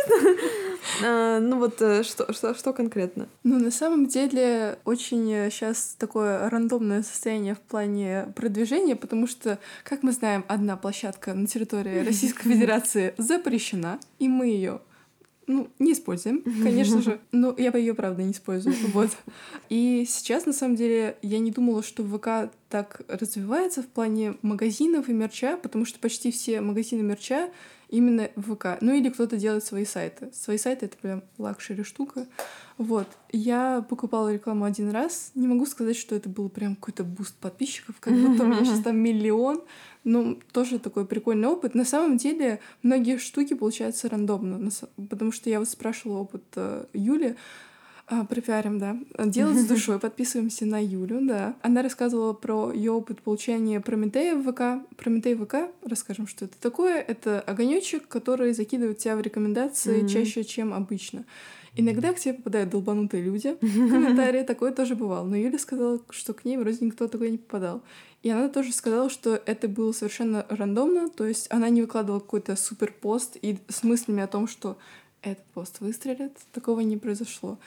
Speaker 1: А, Ну вот э, что, что, что конкретно?
Speaker 2: Ну, на самом деле, очень сейчас такое рандомное состояние в плане продвижения, потому что, как мы знаем, одна площадка на территории Российской <laughs> Федерации запрещена, и мы ее ну, не используем, <laughs> конечно же. Но я бы ее, правда, не использую. <laughs> Вот. И сейчас, на самом деле, я не думала, что ВК так развивается в плане магазинов и мерча, потому что почти все магазины мерча именно в ВК. Ну или кто-то делает свои сайты. Свои сайты — это прям luxury штука. Вот. Я покупала рекламу один раз. Не могу сказать, что это был прям какой-то boost подписчиков, как будто у меня <laughs> сейчас там миллион. Ну, тоже такой прикольный опыт. На самом деле, многие штуки получаются рандомно, потому что я вот спрашивала опыт э, Юли, а, пропиарим, да. Делать с <laughs> душой. Подписываемся на Юлю, да. Она рассказывала про ее опыт получения Прометея в ВК. Прометей в ВК, расскажем, что это такое. Это огонечек, который закидывает тебя в рекомендации
Speaker 1: Мгм.
Speaker 2: чаще, чем обычно. Иногда к тебе попадают долбанутые люди <laughs> комментарии, такое тоже бывало. Но Юля сказала, что к ней вроде никто такой не попадал. И она тоже сказала, что это было совершенно рандомно, то есть она не выкладывала какой-то супер пост и с мыслями о том, что этот пост выстрелит. Такого не произошло.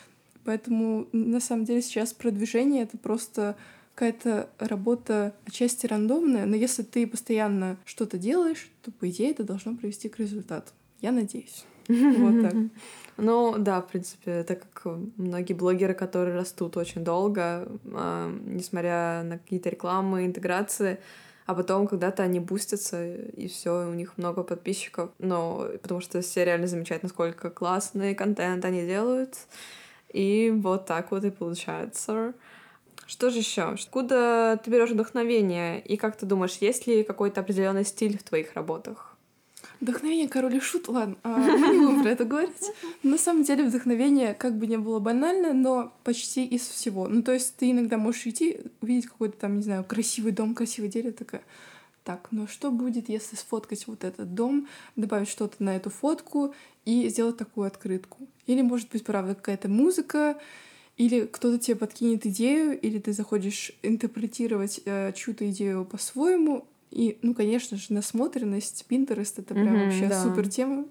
Speaker 2: Поэтому на самом деле сейчас продвижение это просто какая-то работа отчасти рандомная, но если ты постоянно что-то делаешь, то по идее это должно привести к результату. Я надеюсь. Вот так. <laughs>
Speaker 1: Ну да, в принципе, так как многие блогеры, которые растут очень долго, а, несмотря на какие-то рекламы, интеграции, а потом когда-то они бустятся, и все, у них много подписчиков. Но потому что все реально замечают, насколько классный контент они делают. И вот так вот и получается. Что же еще? Откуда ты берешь вдохновение? И как ты думаешь, есть ли какой-то определенный стиль в твоих работах?
Speaker 2: Вдохновение король и шут, ладно, а, мы не будем про это говорить. На самом деле вдохновение, как бы не было банально, но почти из всего. Ну, то есть ты иногда можешь идти, увидеть какой-то там, не знаю, красивый дом, красивое дерево, такая, так, ну что будет, если сфоткать вот этот дом, добавить что-то на эту фотку и сделать такую открытку? Или, может быть, правда, какая-то музыка, или кто-то тебе подкинет идею, или ты захочешь интерпретировать э, чью-то идею по-своему. И, ну, конечно же, насмотренность, Pinterest — это прям
Speaker 1: Мгм,
Speaker 2: вообще
Speaker 1: да.
Speaker 2: супер тема.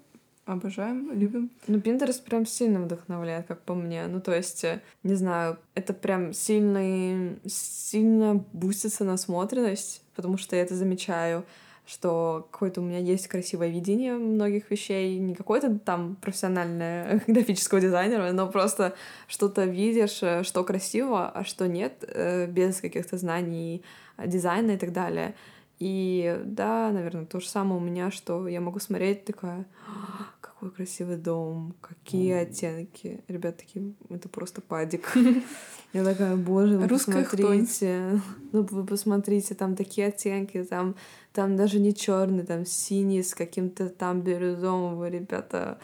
Speaker 2: Обожаем, любим.
Speaker 1: Ну, Pinterest прям сильно вдохновляет, как по мне. Ну, то есть, э, не знаю, это прям сильно, сильно бустится насмотренность, потому что я это замечаю, что какое-то у меня есть красивое видение многих вещей, не какое-то там профессиональное <laughs> графического дизайнера, но просто что-то видишь, э, что красиво, а что нет, э, без каких-то знаний дизайна и так далее. И да, наверное, то же самое у меня, что я могу смотреть такая, «А, какой красивый дом, какие оттенки. Ребят такие, это просто падик. <laughs> Я такая, боже, вы
Speaker 2: Русская
Speaker 1: посмотрите, ну вы посмотрите, там такие оттенки, там, там даже не черный, там синий с каким-то там бирюзовым, ребята.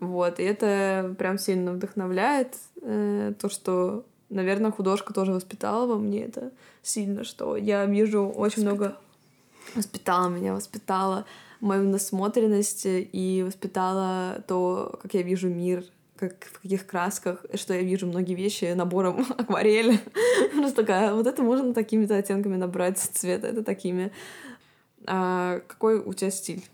Speaker 1: Вот, и это прям сильно вдохновляет, э, то, что, наверное, художка тоже воспитала во мне это сильно, что я вижу очень много воспитала меня, воспитала мою насмотренность и воспитала то, как я вижу мир, как в каких красках, что я вижу многие вещи набором <laughs> акварели. <laughs> Просто такая, вот это можно такими-то оттенками набрать цвета, это такими. А какой у тебя стиль?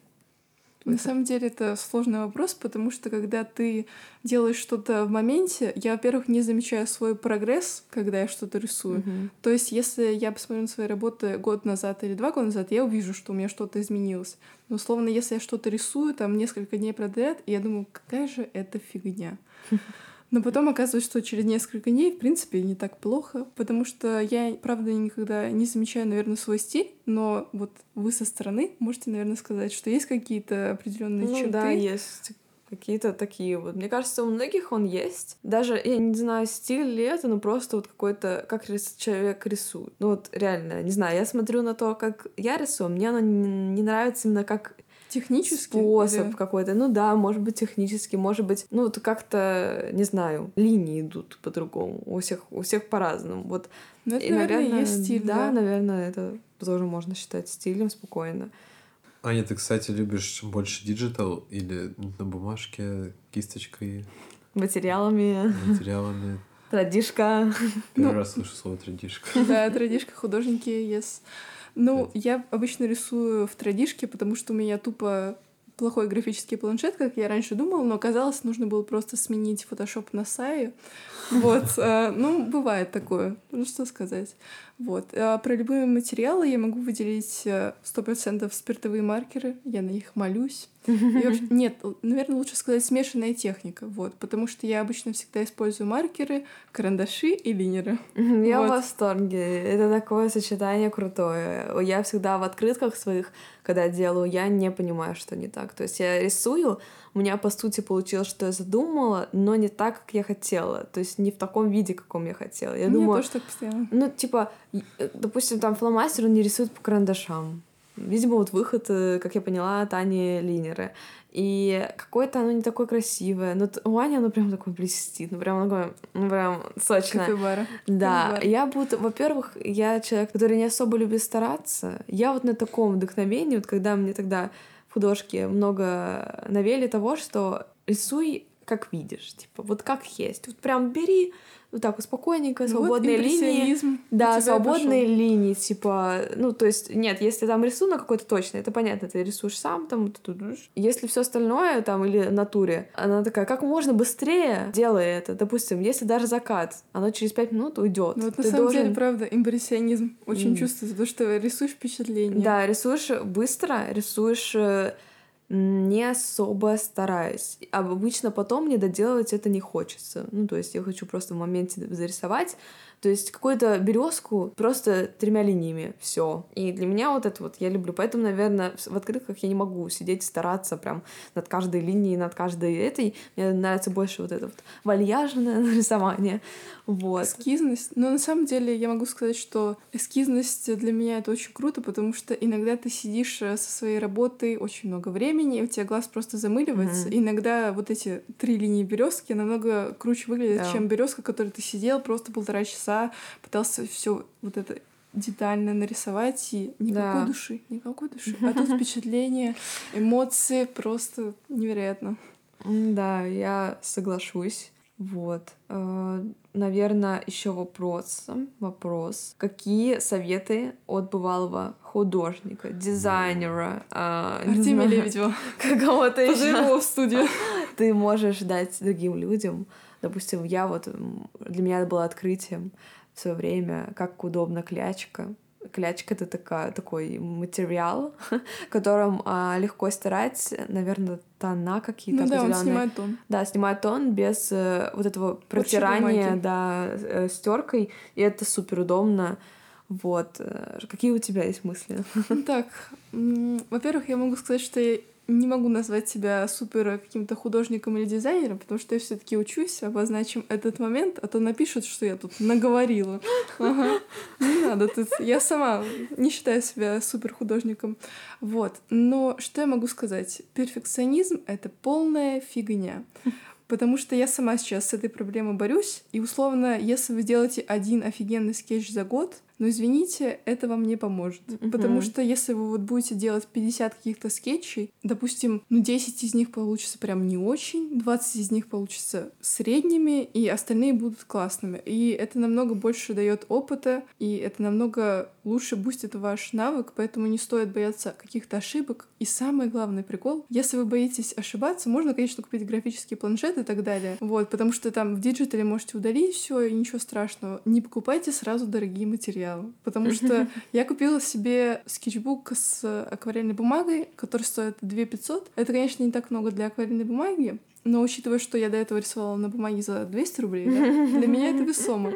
Speaker 2: На самом деле это сложный вопрос, потому что когда ты делаешь что-то в моменте, я, во-первых, не замечаю свой прогресс, когда я что-то рисую.
Speaker 1: Мгм.
Speaker 2: То есть, если я посмотрю на свои работы год назад или два года назад, я увижу, что у меня что-то изменилось. Но, условно, если я что-то рисую, там, несколько дней подряд, и я думаю, какая же это фигня. <laughs> Но потом оказывается, что через несколько дней, в принципе, не так плохо, потому что я, правда, никогда не замечаю, наверное, свой стиль, но вот вы со стороны можете, наверное, сказать, что есть какие-то определенные
Speaker 1: Ну
Speaker 2: черты.
Speaker 1: да, есть какие-то такие вот. Мне кажется, у многих он есть. Даже, я не знаю, стиль ли это, но просто вот какой-то, как рис- человек рисует. Ну вот реально, не знаю, я смотрю на то, как я рисую, мне оно не, не нравится именно как
Speaker 2: Технически
Speaker 1: способ
Speaker 2: или-
Speaker 1: какой-то. Ну да, может быть, технически, может быть, ну вот как-то, не знаю, линии идут по-другому. У всех, у всех по-разному. Вот.
Speaker 2: Ну, это,
Speaker 1: И,
Speaker 2: наверное, есть стиль,
Speaker 1: да,
Speaker 2: да.
Speaker 1: наверное, это тоже можно считать стилем спокойно.
Speaker 3: Аня, ты, кстати, любишь больше digital или на бумажке, кисточкой,
Speaker 1: Материалами,
Speaker 3: материалами?
Speaker 1: традишка.
Speaker 3: Первый
Speaker 2: Ну,
Speaker 3: раз слышу слово традишка.
Speaker 2: Да, традишка, художники, yes. Ну, я обычно рисую в традишке, потому что у меня тупо плохой графический планшет, как я раньше думала, но оказалось, нужно было просто сменить Photoshop на Сае. Вот, <laughs> э, ну, бывает такое, ну, что сказать. Вот. А про любые материалы я могу выделить э, 100% спиртовые маркеры, я на них молюсь. И вообще- нет, наверное, лучше сказать смешанная техника, вот, потому что я обычно всегда использую маркеры, карандаши и линеры.
Speaker 1: Я в
Speaker 2: Вот.
Speaker 1: восторге. Это такое сочетание крутое. Я всегда в открытках своих, когда делаю, я не понимаю, что не так. То есть я рисую, у меня по сути получилось, что я задумала, но не так, как я хотела. То есть не в таком виде, каком я хотела. Я
Speaker 2: У меня
Speaker 1: думаю,
Speaker 2: тоже так постоянно.
Speaker 1: ну, типа, э, допустим, там фломастер, он не рисует по карандашам. Видимо, вот выход, э, как я поняла, от Ани линеры. И какое-то оно не такое красивое. Но у Ани оно прям такое блестит. Ну, прям такое, ну, прям сочное.
Speaker 2: Капибара.
Speaker 1: Да,
Speaker 2: Капибара.
Speaker 1: я буду, во-первых, я человек, который не особо любит стараться. Я вот на таком вдохновении, вот когда мне тогда в художке много навели того, что рисуй как видишь, типа, вот как есть. Вот прям бери вот так вот спокойненько,
Speaker 2: Вот
Speaker 1: свободные линии.
Speaker 2: импрессионизм у
Speaker 1: Да, свободные
Speaker 2: пошёл.
Speaker 1: линии, типа, ну, то есть, нет, если там рисунок какой-то точный, это понятно, ты рисуешь сам, там, ты если все остальное, там, или натуре, она такая, как можно быстрее делай это, допустим, если даже закат, оно через пять минут уйдет.
Speaker 2: Ну, Вот на самом
Speaker 1: должен-
Speaker 2: деле, правда, импрессионизм очень
Speaker 1: М.
Speaker 2: чувствуется, потому что рисуешь впечатление.
Speaker 1: Да, рисуешь быстро, рисуешь э, не особо стараясь. А Обычно потом мне доделывать это не хочется. Ну, то есть я хочу просто в моменте зарисовать. То есть какую-то березку просто тремя линиями. все. И для меня вот это вот я люблю. Поэтому, наверное, в открытках я не могу сидеть стараться прям над каждой линией, над каждой этой. Мне нравится больше вот это вот вальяжное <laughs> рисование. Вот.
Speaker 2: Эскизность. Но на самом деле я могу сказать, что эскизность для меня это очень круто, потому что иногда ты сидишь э, со своей работой очень много времени, и у тебя глаз просто замыливается. И иногда вот эти три линии березки намного круче выглядят,
Speaker 1: Да.
Speaker 2: чем березка, которой ты сидел просто полтора часа, пытался все вот это детально нарисовать, и никакой
Speaker 1: Да.
Speaker 2: души, никакой души. А тут <laughs> впечатление, эмоции просто невероятно.
Speaker 1: Да, я соглашусь. Вот. Наверное, еще вопрос. Вопрос. Какие советы от бывалого художника, дизайнера, а,
Speaker 2: Артемия Лебедева. <laughs>
Speaker 1: какого-то еще
Speaker 2: его в студию. <laughs>
Speaker 1: ты можешь дать другим людям? Допустим, я вот для меня это было открытием в свое время, как удобно клячка. Клячка это такая, такой материал, <laughs> которым а, легко стирать, наверное, тона какие-то
Speaker 2: Ну да, он
Speaker 1: определенные.
Speaker 2: снимает тон.
Speaker 1: Да, снимает тон без э, вот этого протирания, да, стеркой, и это супер удобно. Вот. э, Какие у тебя есть мысли?
Speaker 2: Ну Так, во-первых, я могу сказать, что не могу назвать себя супер каким-то художником или дизайнером, потому что я все таки учусь, обозначим этот момент, а то напишут, что я тут наговорила. Ага. Не надо тут. Я сама не считаю себя супер художником. Вот. Но что я могу сказать? Перфекционизм — это полная фигня. Потому что я сама сейчас с этой проблемой борюсь, и условно, если вы делаете один офигенный скетч за год, но извините, это вам не поможет.
Speaker 1: Мгм.
Speaker 2: Потому что если вы вот будете делать 50 каких-то скетчей, допустим, ну 10 из них получится прям не очень, 20 из них получится средними, и остальные будут классными. И это намного больше дает опыта, и это намного лучше бустит ваш навык, поэтому не стоит бояться каких-то ошибок. И самый главный прикол, если вы боитесь ошибаться, можно, конечно, купить графический планшет и так далее. Вот, потому что там в digital е можете удалить все и ничего страшного. Не покупайте сразу дорогие материалы. Потому что <laughs> я купила себе скетчбук с акварельной бумагой, который стоит 2 500. Это, конечно, не так много для акварельной бумаги, но учитывая, что я до этого рисовала на бумаге за 200 рублей, да, для меня это весомо.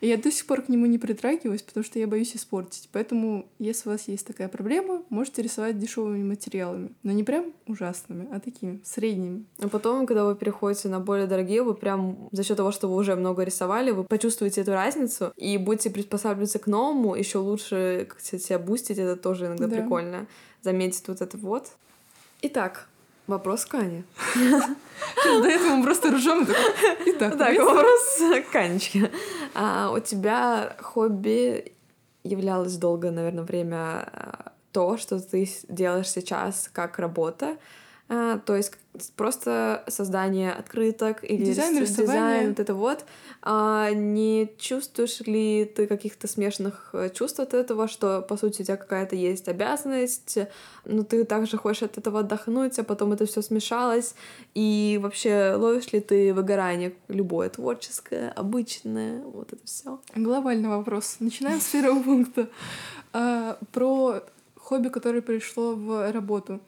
Speaker 2: И я до сих пор к нему не притрагиваюсь, потому что я боюсь испортить. Поэтому, если у вас есть такая проблема, можете рисовать дешевыми материалами. Но не прям ужасными, а такими средними.
Speaker 1: А потом, когда вы переходите на более дорогие, вы прям за счет того, что вы уже много рисовали, вы почувствуете эту разницу и будете приспосабливаться к новому, еще лучше как-то себя бустить, это тоже иногда
Speaker 2: Да.
Speaker 1: прикольно. Заметить вот это вот. Итак, вопрос к Ане. <laughs>
Speaker 2: До этого мы просто ржем. Итак,
Speaker 1: Так, вопрос к Анечке. А, у тебя хобби являлось долгое, наверное, время а, то, что ты делаешь сейчас как работа, то есть просто создание открыток или
Speaker 2: Дизайн, рисование.
Speaker 1: дизайн, вот это вот. А не чувствуешь ли ты каких-то смешанных э, чувств от этого, что, по сути, у тебя какая-то есть обязанность, но ты также хочешь от этого отдохнуть, а потом это все смешалось, и вообще ловишь ли ты выгорание любое, творческое, обычное, вот это все.
Speaker 2: Глобальный вопрос. Начинаем с первого <laughs> пункта. А, Про хобби, которое пришло в работу.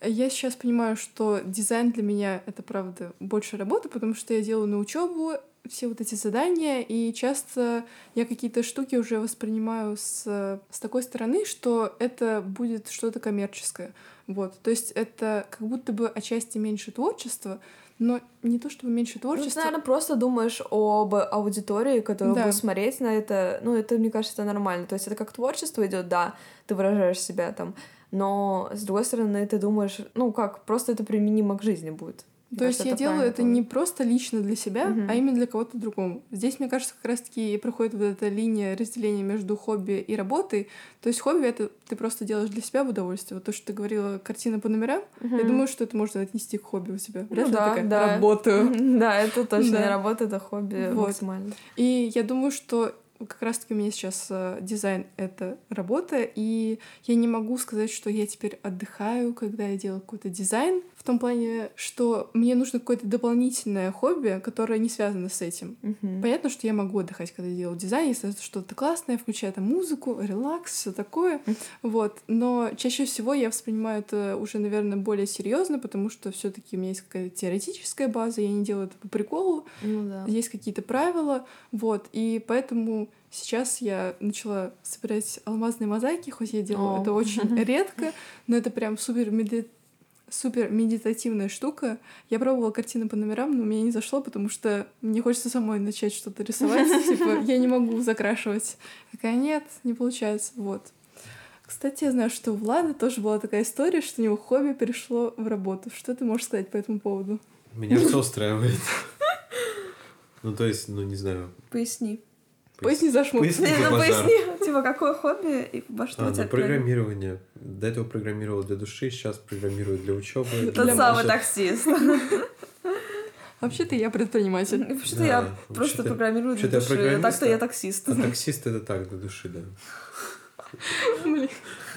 Speaker 2: Я сейчас понимаю, что дизайн для меня это правда больше работа, потому что я делаю на учебу все вот эти задания, и часто я какие-то штуки уже воспринимаю с, с такой стороны, что это будет что-то коммерческое. Вот. То есть это как будто бы отчасти меньше творчества, но не то чтобы меньше
Speaker 1: Ну, ты,
Speaker 2: творчества.
Speaker 1: наверное, просто думаешь об аудитории, которая
Speaker 2: Да.
Speaker 1: будет смотреть на это. Ну, это, мне кажется, нормально. То есть это как творчество идет, да, ты выражаешь себя там. Но, с другой стороны, ты думаешь, ну как, просто это применимо к жизни будет.
Speaker 2: То есть я делаю это
Speaker 1: тоже.
Speaker 2: не просто лично для себя,
Speaker 1: Мгм.
Speaker 2: а именно для кого-то другого. Здесь, мне кажется, как раз-таки и проходит вот эта линия разделения между хобби и работой. То есть хобби — это ты просто делаешь для себя в удовольствие. Вот то, что ты говорила, картина по номерам, я
Speaker 1: Мгм.
Speaker 2: думаю, что это можно отнести к хобби у тебя.
Speaker 1: Ну
Speaker 2: Вряд ты
Speaker 1: да,
Speaker 2: такая,
Speaker 1: да.
Speaker 2: работаю. <laughs>
Speaker 1: Да, это точно
Speaker 2: Да.
Speaker 1: работа, это хобби
Speaker 2: Вот.
Speaker 1: максимально.
Speaker 2: И я думаю, что как раз-таки у меня сейчас э, дизайн — это работа, и я не могу сказать, что я теперь отдыхаю, когда я делаю какой-то дизайн, том плане, что мне нужно какое-то дополнительное хобби, которое не связано с этим.
Speaker 1: Мгм.
Speaker 2: Понятно, что я могу отдыхать, когда делаю дизайн, если это что-то классное, включая там музыку, релакс, все такое. Вот. Но чаще всего я воспринимаю это уже, наверное, более серьезно, потому что все-таки у меня есть какая-то теоретическая база, я не делаю это по приколу,
Speaker 1: Ну да.
Speaker 2: есть какие-то правила, вот. И поэтому сейчас я начала собирать алмазные мозаики, хоть я делаю
Speaker 1: О.
Speaker 2: это очень <laughs> редко, но это прям супер меди- супер медитативная штука. Я пробовала картины по номерам, но у меня не зашло, потому что мне хочется самой начать что-то рисовать. <laughs> Типа, я не могу закрашивать. Такая, нет, не получается. Вот. Кстати, я знаю, что у Влада тоже была такая история, что у него хобби перешло в работу. Что ты можешь сказать по этому поводу?
Speaker 3: Меня все устраивает. Ну, то есть, ну, не знаю.
Speaker 1: Поясни.
Speaker 2: Поясни за шмот.
Speaker 3: Поясни. <laughs>
Speaker 1: Ну поясни, типа, какое хобби и во что
Speaker 3: А,
Speaker 1: у тебя
Speaker 3: ну, программирование. До этого программировал для души, сейчас программирую для учебы.
Speaker 1: Тот
Speaker 2: Для
Speaker 1: самый таксист.
Speaker 2: Вообще-то я предприниматель.
Speaker 1: Вообще-то
Speaker 3: Да,
Speaker 1: я
Speaker 3: вообще-то-
Speaker 1: просто программирую для
Speaker 3: вообще-то
Speaker 1: души. Так-то
Speaker 3: а-
Speaker 1: я таксист.
Speaker 3: А таксист это так, для души, да.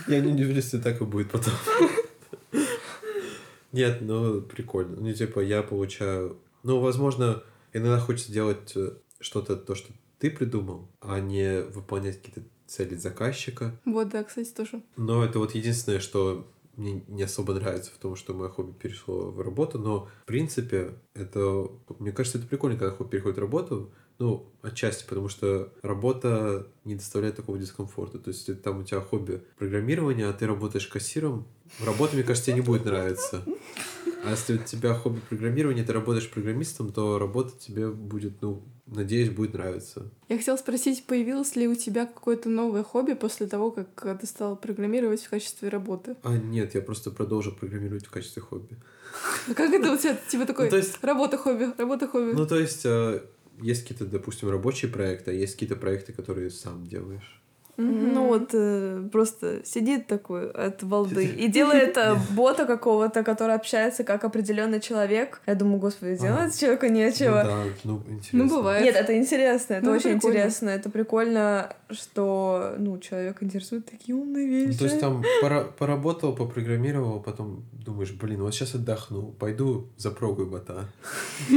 Speaker 3: Я не удивлюсь, если так и будет потом. Нет, ну прикольно. Ну, типа, я получаю. Ну, возможно, иногда хочется делать э, что-то, то, что ты придумал, а не выполнять какие-то цели заказчика.
Speaker 2: Вот, да, кстати, тоже.
Speaker 3: Но это вот единственное, что мне не особо нравится в том, что мое хобби перешло в работу. Но, в принципе, это... Мне кажется, это прикольно, когда хобби переходит в работу. Ну, отчасти, потому что работа не доставляет такого дискомфорта. То есть, там у тебя хобби программирование, а ты работаешь кассиром, работа, мне кажется, тебе не будет нравиться. А если у тебя хобби программирование, ты работаешь программистом, то работа тебе будет, ну, надеюсь, будет нравиться.
Speaker 2: Я хотела спросить, появилось ли у тебя какое-то новое хобби после того, как э, ты стал программировать в качестве работы?
Speaker 3: А нет, я просто продолжу программировать в качестве хобби.
Speaker 2: Ну как это у тебя, типа такой,
Speaker 3: Ну, то есть-
Speaker 2: работа-хобби, работа-хобби?
Speaker 3: Ну, то есть, э, есть какие-то, допустим, рабочие проекты, а есть какие-то проекты, которые сам делаешь.
Speaker 1: Ну вот э, просто сидит такой от балды и делает э, <laughs> бота какого-то, который общается как определенный человек. Я думаю, господи, делать человеку
Speaker 3: Ну
Speaker 1: нечего.
Speaker 3: да, ну интересно.
Speaker 2: Ну, бывает.
Speaker 1: Нет, это интересно, это
Speaker 2: Ну,
Speaker 1: очень
Speaker 2: прикольно.
Speaker 1: интересно. Это прикольно, что ну, человек интересует такие умные
Speaker 3: Ну,
Speaker 1: вещи.
Speaker 3: то есть там пора- поработал, попрограммировал, потом думаешь, блин, вот сейчас отдохну, пойду запрогаю бота. <laughs>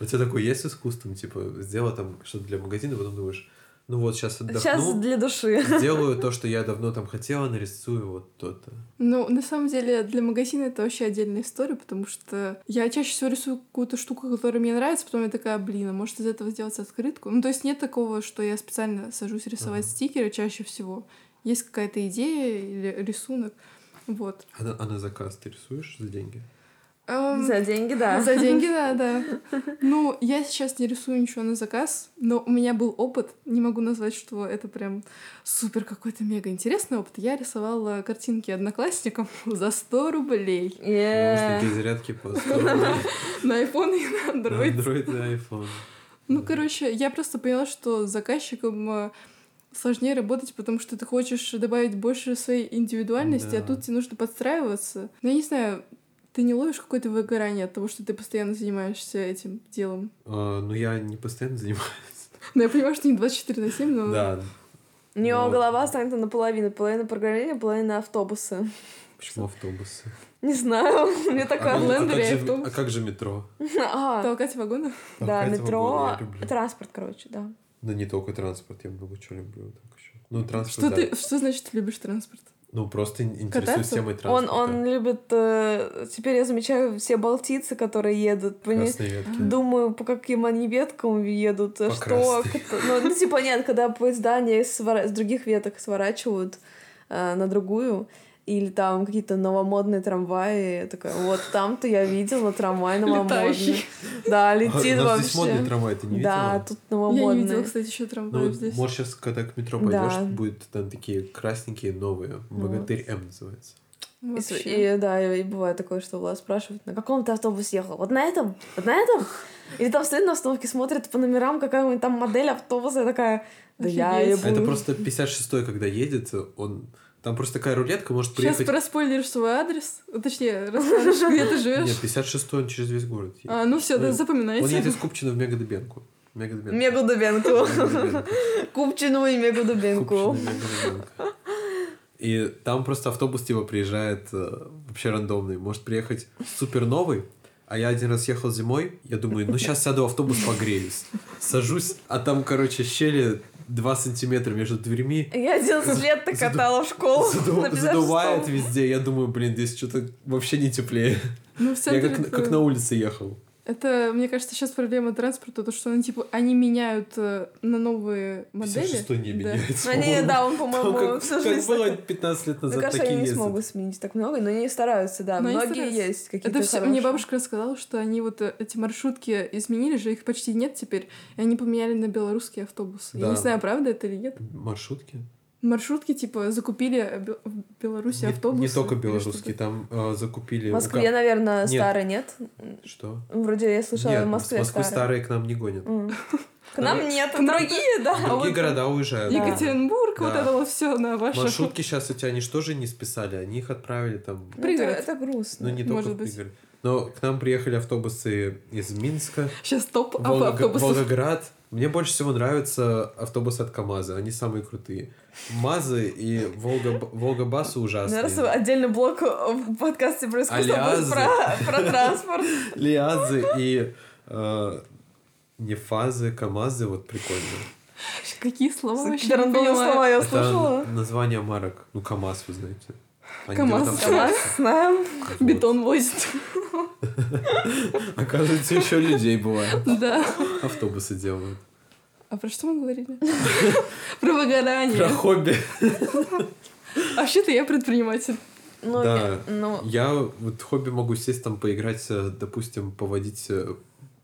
Speaker 3: У тебя такое есть искусством, типа, сделал там что-то для магазина, потом думаешь, ну вот сейчас
Speaker 1: Сейчас
Speaker 3: отдохну,
Speaker 1: для души.
Speaker 3: сделаю то, что я давно там хотела, нарисую вот то-то.
Speaker 2: Ну, на самом деле, для магазина это вообще отдельная история, потому что я чаще всего рисую какую-то штуку, которая мне нравится, потом я такая, блин, а может из этого сделать открытку? Ну, то есть нет такого, что я специально сажусь рисовать
Speaker 3: Ага.
Speaker 2: стикеры чаще всего. Есть какая-то идея или рисунок. Вот.
Speaker 3: А на, а на заказ ты рисуешь за деньги?
Speaker 2: Эм,
Speaker 1: За деньги, да.
Speaker 2: За деньги, да, да. <laughs> Ну, я сейчас не рисую ничего на заказ, но у меня был опыт. Не могу назвать, что это прям супер какой-то мега интересный опыт. Я рисовала картинки одноклассникам <laughs> за 100 рублей
Speaker 1: Е.
Speaker 3: Наушники, зарядки по 100 <laughs> рублей.
Speaker 2: на iPhone и на
Speaker 3: На
Speaker 2: Android.
Speaker 3: Android и iPhone.
Speaker 2: Ну, короче, я просто поняла, что с заказчиком э, сложнее работать, потому что ты хочешь добавить больше своей индивидуальности, а
Speaker 3: Да.
Speaker 2: тут тебе нужно подстраиваться. Ну, я не знаю, ты не ловишь какое-то выгорание от того, что ты постоянно занимаешься этим делом?
Speaker 3: А, Ну, я не постоянно занимаюсь.
Speaker 2: Ну, я понимаю, что не 24 на 7, но...
Speaker 3: Да.
Speaker 1: У него
Speaker 3: Вот.
Speaker 1: голова станет наполовину. Половина программирования, половина автобусы.
Speaker 3: Почему автобусы?
Speaker 1: Не знаю, <laughs> мне
Speaker 3: А как- а
Speaker 2: Лендер
Speaker 3: как
Speaker 2: и
Speaker 3: же-
Speaker 2: автобус.
Speaker 3: А как же метро? <laughs>
Speaker 1: А,
Speaker 2: Толкать вагоны?
Speaker 1: да, метро, транспорт, короче, да.
Speaker 3: Да не только транспорт, я много чего люблю так еще. Ну, транспорт,
Speaker 2: Что
Speaker 3: да.
Speaker 2: ты, что значит ты любишь транспорт?
Speaker 3: Ну, просто ин- интересуюсь темой
Speaker 1: Он,
Speaker 3: транспорта.
Speaker 1: он любит... э, теперь я замечаю все балтийцы, которые едут. по не-. Думаю, по каким они веткам едут,
Speaker 3: По
Speaker 1: что... кто- Ну, ну, типа, нет, когда поезда они свора- с других веток сворачивают э, на другую, или там какие-то новомодные трамваи, я такая, вот там-то я видела трамвай новомодный.
Speaker 2: Летающий.
Speaker 1: Да,
Speaker 3: А,
Speaker 1: летит
Speaker 3: нас здесь модный
Speaker 1: вообще.
Speaker 3: трамвай, ты не
Speaker 1: Да,
Speaker 3: видела?
Speaker 1: тут
Speaker 2: Я не
Speaker 1: новомодный.
Speaker 2: видела, кстати, еще
Speaker 3: Ну,
Speaker 2: трамваев здесь.
Speaker 3: может, сейчас, когда к метро
Speaker 1: Да.
Speaker 3: пойдешь, будет там такие красненькие новые. Богатырь М называется.
Speaker 1: И,
Speaker 2: Вообще.
Speaker 1: и, да, и, и бывает такое, что Влад спрашивает, на каком ты автобус ехал? Вот на этом? Вот на этом? Или там стоит на остановке, смотрит по номерам, какая-нибудь там модель автобуса, я такая, да я
Speaker 2: Офигеть.
Speaker 1: ебу.
Speaker 3: Это просто 56-й, когда едет, он... Там просто такая рулетка может
Speaker 2: Сейчас
Speaker 3: приехать...
Speaker 2: проспойлеришь свой адрес, точнее, <laughs> расскажешь, где ты
Speaker 3: Нет,
Speaker 2: живешь.
Speaker 3: 56-й он через весь город едет.
Speaker 2: А, ну все, да,
Speaker 3: Он-
Speaker 2: запоминайте.
Speaker 3: Он едет из Купчино в.
Speaker 1: Мегу Дубенку.
Speaker 3: Мегадебенку.
Speaker 1: Купчину и
Speaker 3: Мегадебенка. И там просто автобус типа приезжает э, вообще рандомный. Может приехать супер новый, а я один раз ехал зимой, я думаю, ну сейчас сяду в автобус, погреюсь. Сажусь, а там, короче, щели 2 сантиметра между дверьми.
Speaker 1: Я 11 лет так катала в школу.
Speaker 3: Заду-
Speaker 1: на 56-м.
Speaker 3: задувает везде. Я думаю, блин, здесь что-то вообще не теплее.
Speaker 2: Ну,
Speaker 3: Я как, как на улице ехал.
Speaker 2: Это, мне кажется, сейчас проблема транспорта, то, что они, типа, они меняют э, на новые модели.
Speaker 3: 56 не
Speaker 2: Да.
Speaker 3: меняется.
Speaker 1: Они, да, он, по-моему,
Speaker 3: как,
Speaker 1: всю
Speaker 3: как
Speaker 1: жизнь
Speaker 3: было
Speaker 1: так-
Speaker 3: 15 лет
Speaker 1: Мне
Speaker 3: назад,
Speaker 1: кажется,
Speaker 3: такие
Speaker 1: они не
Speaker 3: ездят.
Speaker 1: смогут сменить так много, но они стараются, да.
Speaker 2: Но
Speaker 1: Многие
Speaker 2: стараются.
Speaker 1: есть какие-то
Speaker 2: Это все, мне бабушка рассказала, что они вот э, эти маршрутки изменили же, их почти нет теперь, и они поменяли на белорусские автобусы. Я
Speaker 3: Да.
Speaker 2: не знаю, правда это или нет.
Speaker 3: Маршрутки?
Speaker 2: Маршрутки, типа, закупили в Беларуси
Speaker 3: Не-
Speaker 2: автобусы.
Speaker 3: Не, только белорусские, там э, закупили...
Speaker 1: В
Speaker 3: у
Speaker 1: Москве,
Speaker 3: ка-
Speaker 1: наверное,
Speaker 3: Нет.
Speaker 1: старый, нет?
Speaker 3: Что?
Speaker 1: Вроде я слышала,
Speaker 3: Нет,
Speaker 1: в Москве
Speaker 3: Москвы
Speaker 1: старый.
Speaker 3: старые к нам не гонят.
Speaker 1: М. <laughs> К нам нет,
Speaker 2: К нам-
Speaker 1: другие, да.
Speaker 2: А
Speaker 3: другие
Speaker 2: вот-
Speaker 3: города уезжают.
Speaker 1: Да.
Speaker 2: Екатеринбург, вот это вот все на ваше.
Speaker 3: Маршрутки сейчас эти, они что же не списали? Они их отправили там...
Speaker 1: Ну, Это,
Speaker 2: Пригород.
Speaker 1: это грустно.
Speaker 3: Ну, не только в пригород. Но к нам приехали автобусы из Минска,
Speaker 2: Сейчас топ автобусов.
Speaker 3: Волгоград. Мне больше всего нравятся автобусы от КАМАЗа. Они самые крутые. МАЗы и Волга, Волгобасы ужасные.
Speaker 1: Наверное, отдельный блок в подкасте про искусство про, про транспорт.
Speaker 3: Лиазы и э, не фазы, КАМАЗы, вот прикольно.
Speaker 2: Какие слова вообще
Speaker 1: слова я
Speaker 3: Это
Speaker 1: услышала.
Speaker 3: название марок. Ну, КАМАЗ, вы знаете.
Speaker 2: КамАЗ.
Speaker 1: КамАЗ, знаем.
Speaker 2: Бетон возит.
Speaker 3: Оказывается, еще людей бывает.
Speaker 2: Да.
Speaker 3: Автобусы делают.
Speaker 2: А про что мы говорили? <laughs> Про выгорание.
Speaker 3: Про хобби.
Speaker 2: А вообще-то я предприниматель.
Speaker 1: Ну,
Speaker 3: Да.
Speaker 1: ну,
Speaker 3: Я вот хобби могу сесть там поиграть, э, допустим, поводить э,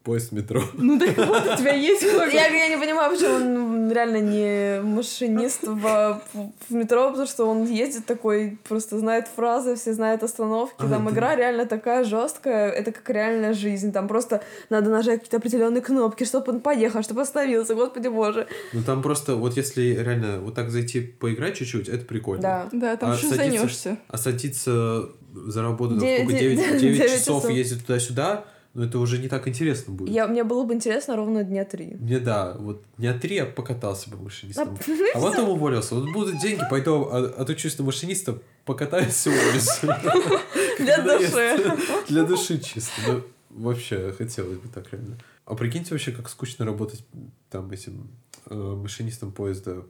Speaker 3: поезд метро.
Speaker 2: Ну так вот, у тебя есть <laughs> хобби.
Speaker 1: Я, я не понимаю, почему он реально не машинист в, в метро, потому что он ездит такой, просто знает фразы, все знают остановки.
Speaker 3: А,
Speaker 1: там
Speaker 3: ты-
Speaker 1: игра реально такая жесткая, это как реальная жизнь. Там просто надо нажать какие-то определенные кнопки, чтобы он поехал, чтобы остановился. Господи боже.
Speaker 3: Ну там просто, вот если реально вот так зайти поиграть чуть-чуть, это прикольно.
Speaker 1: Да.
Speaker 2: Да, там
Speaker 3: А
Speaker 2: еще
Speaker 3: садиться-
Speaker 2: занешься.
Speaker 3: А садиться за работу, там,
Speaker 1: Девять- <laughs>
Speaker 3: сколько, 9,
Speaker 1: девять
Speaker 3: часов
Speaker 1: часов.
Speaker 3: ездить туда-сюда, ну это уже не так интересно будет.
Speaker 1: Я, мне было бы интересно ровно дня три.
Speaker 3: Мне да, вот дня три я покатался бы машинистом. А потом уволился. Вот будут деньги, пойду а- отучусь на машиниста, покатаюсь и уволюсь. <laughs>
Speaker 1: Для души.
Speaker 3: Для души чисто. Ну, вообще, хотелось бы так реально. А прикиньте вообще, как скучно работать там этим э, машинистом поезда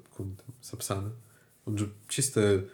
Speaker 3: Сапсана. Он же чисто,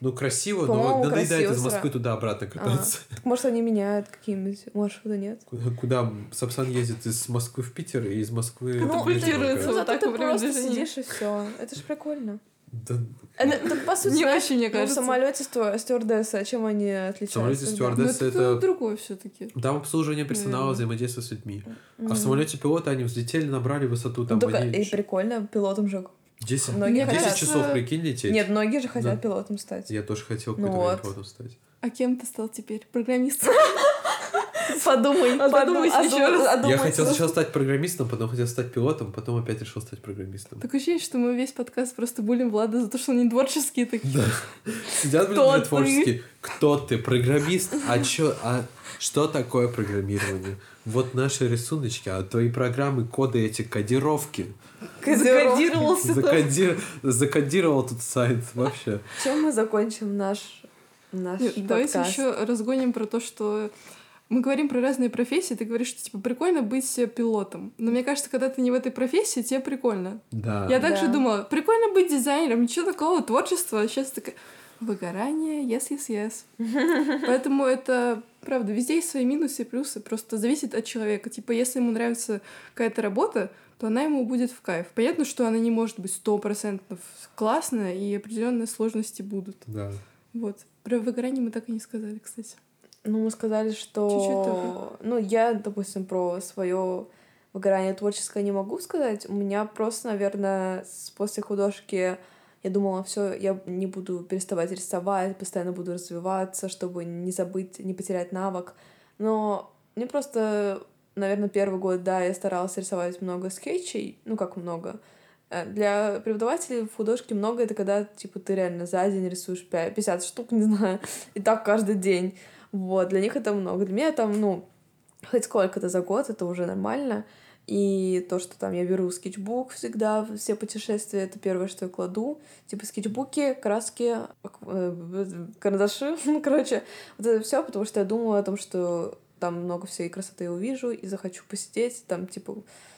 Speaker 3: ну, красиво, но надоедает из Москвы туда-обратно кататься.
Speaker 1: Так может они меняют какие-нибудь маршруты, нет?
Speaker 3: Куда, куда Сапсан ездит из Москвы в Питер и из Москвы в
Speaker 2: Катапультируется
Speaker 3: Нижний
Speaker 2: вот так
Speaker 1: ты
Speaker 2: во время
Speaker 1: просто сидишь и все. Это же прикольно.
Speaker 3: Да,
Speaker 1: Это, так, по сути,
Speaker 2: Не
Speaker 1: знаешь,
Speaker 2: очень, мне
Speaker 1: ну,
Speaker 2: кажется.
Speaker 1: В самолете стю- стюардесса, чем они отличаются?
Speaker 3: самолете
Speaker 1: да?
Speaker 3: стюардесса
Speaker 2: Но
Speaker 3: это-
Speaker 2: это другое все-таки.
Speaker 3: Там обслуживание персонала, взаимодействие с людьми. А в самолете пилота они взлетели, набрали высоту, там
Speaker 1: Ну, только
Speaker 3: они
Speaker 1: и прикольно, пилотом же.
Speaker 3: 10,
Speaker 1: многие
Speaker 3: 10
Speaker 1: хотят.
Speaker 3: часов, прикинь, лететь.
Speaker 1: Нет, многие же хотят
Speaker 3: Да.
Speaker 1: пилотом стать.
Speaker 3: Я тоже хотел
Speaker 1: Ну
Speaker 3: какое-то
Speaker 1: вот.
Speaker 3: пилотом стать.
Speaker 2: А кем ты стал теперь? Программистом? <laughs>
Speaker 1: Подумай,
Speaker 2: А
Speaker 1: подумай,
Speaker 2: еще раз.
Speaker 3: Я хотел сначала стать программистом, потом хотел стать пилотом, потом опять решил стать программистом.
Speaker 2: Такое ощущение, что мы весь подкаст просто булим Влада за то, что он не творческие такие.
Speaker 3: Да. <laughs> Сидят, блин, творческие. Кто ты? Программист? А чё? А что такое программирование? Вот наши рисуночки, а твои программы, коды эти, кодировки.
Speaker 1: Закодировался.
Speaker 3: Закоди- Закодировал тут сайт вообще.
Speaker 1: Чем мы закончим наш, наш
Speaker 2: Нет, Давайте еще разгоним про то, что мы говорим про разные профессии, ты говоришь, что типа прикольно быть пилотом. Но мне кажется, когда ты не в этой профессии, тебе прикольно.
Speaker 3: Да.
Speaker 2: Я также
Speaker 1: Да.
Speaker 2: думала, прикольно быть дизайнером, ничего такого, творчество. Сейчас такая, выгорание, yes, yes, yes. <laughs> Поэтому это, правда, везде есть свои минусы и плюсы, просто зависит от человека. Типа, если ему нравится какая-то работа, то она ему будет в кайф. Понятно, что она не может быть стопроцентно классная, и определенные сложности будут.
Speaker 3: Да.
Speaker 2: Вот. Про выгорание мы так и не сказали, кстати.
Speaker 1: Ну, мы сказали, что... Ну, я, допустим, про свое выгорание творческое не могу сказать. У меня просто, наверное, после художки я думала, все, я не буду переставать рисовать, постоянно буду развиваться, чтобы не забыть, не потерять навык. Но мне просто, наверное, первый год, да, я старалась рисовать много скетчей, ну как много. Э, Для преподавателей в художке много это когда, типа, ты реально за день рисуешь пя- 50 штук, <laughs> не знаю, и так каждый день. Вот, для них это много. Для меня там, ну, хоть сколько-то за год, это уже нормально. И то, что там я беру скетчбук всегда, все путешествия, это первое, что я кладу. Типа скетчбуки, краски, э, карандаши, <laughs> короче, вот это все, потому что я думаю о том, что там много всей красоты увижу и захочу посидеть. Там, типа,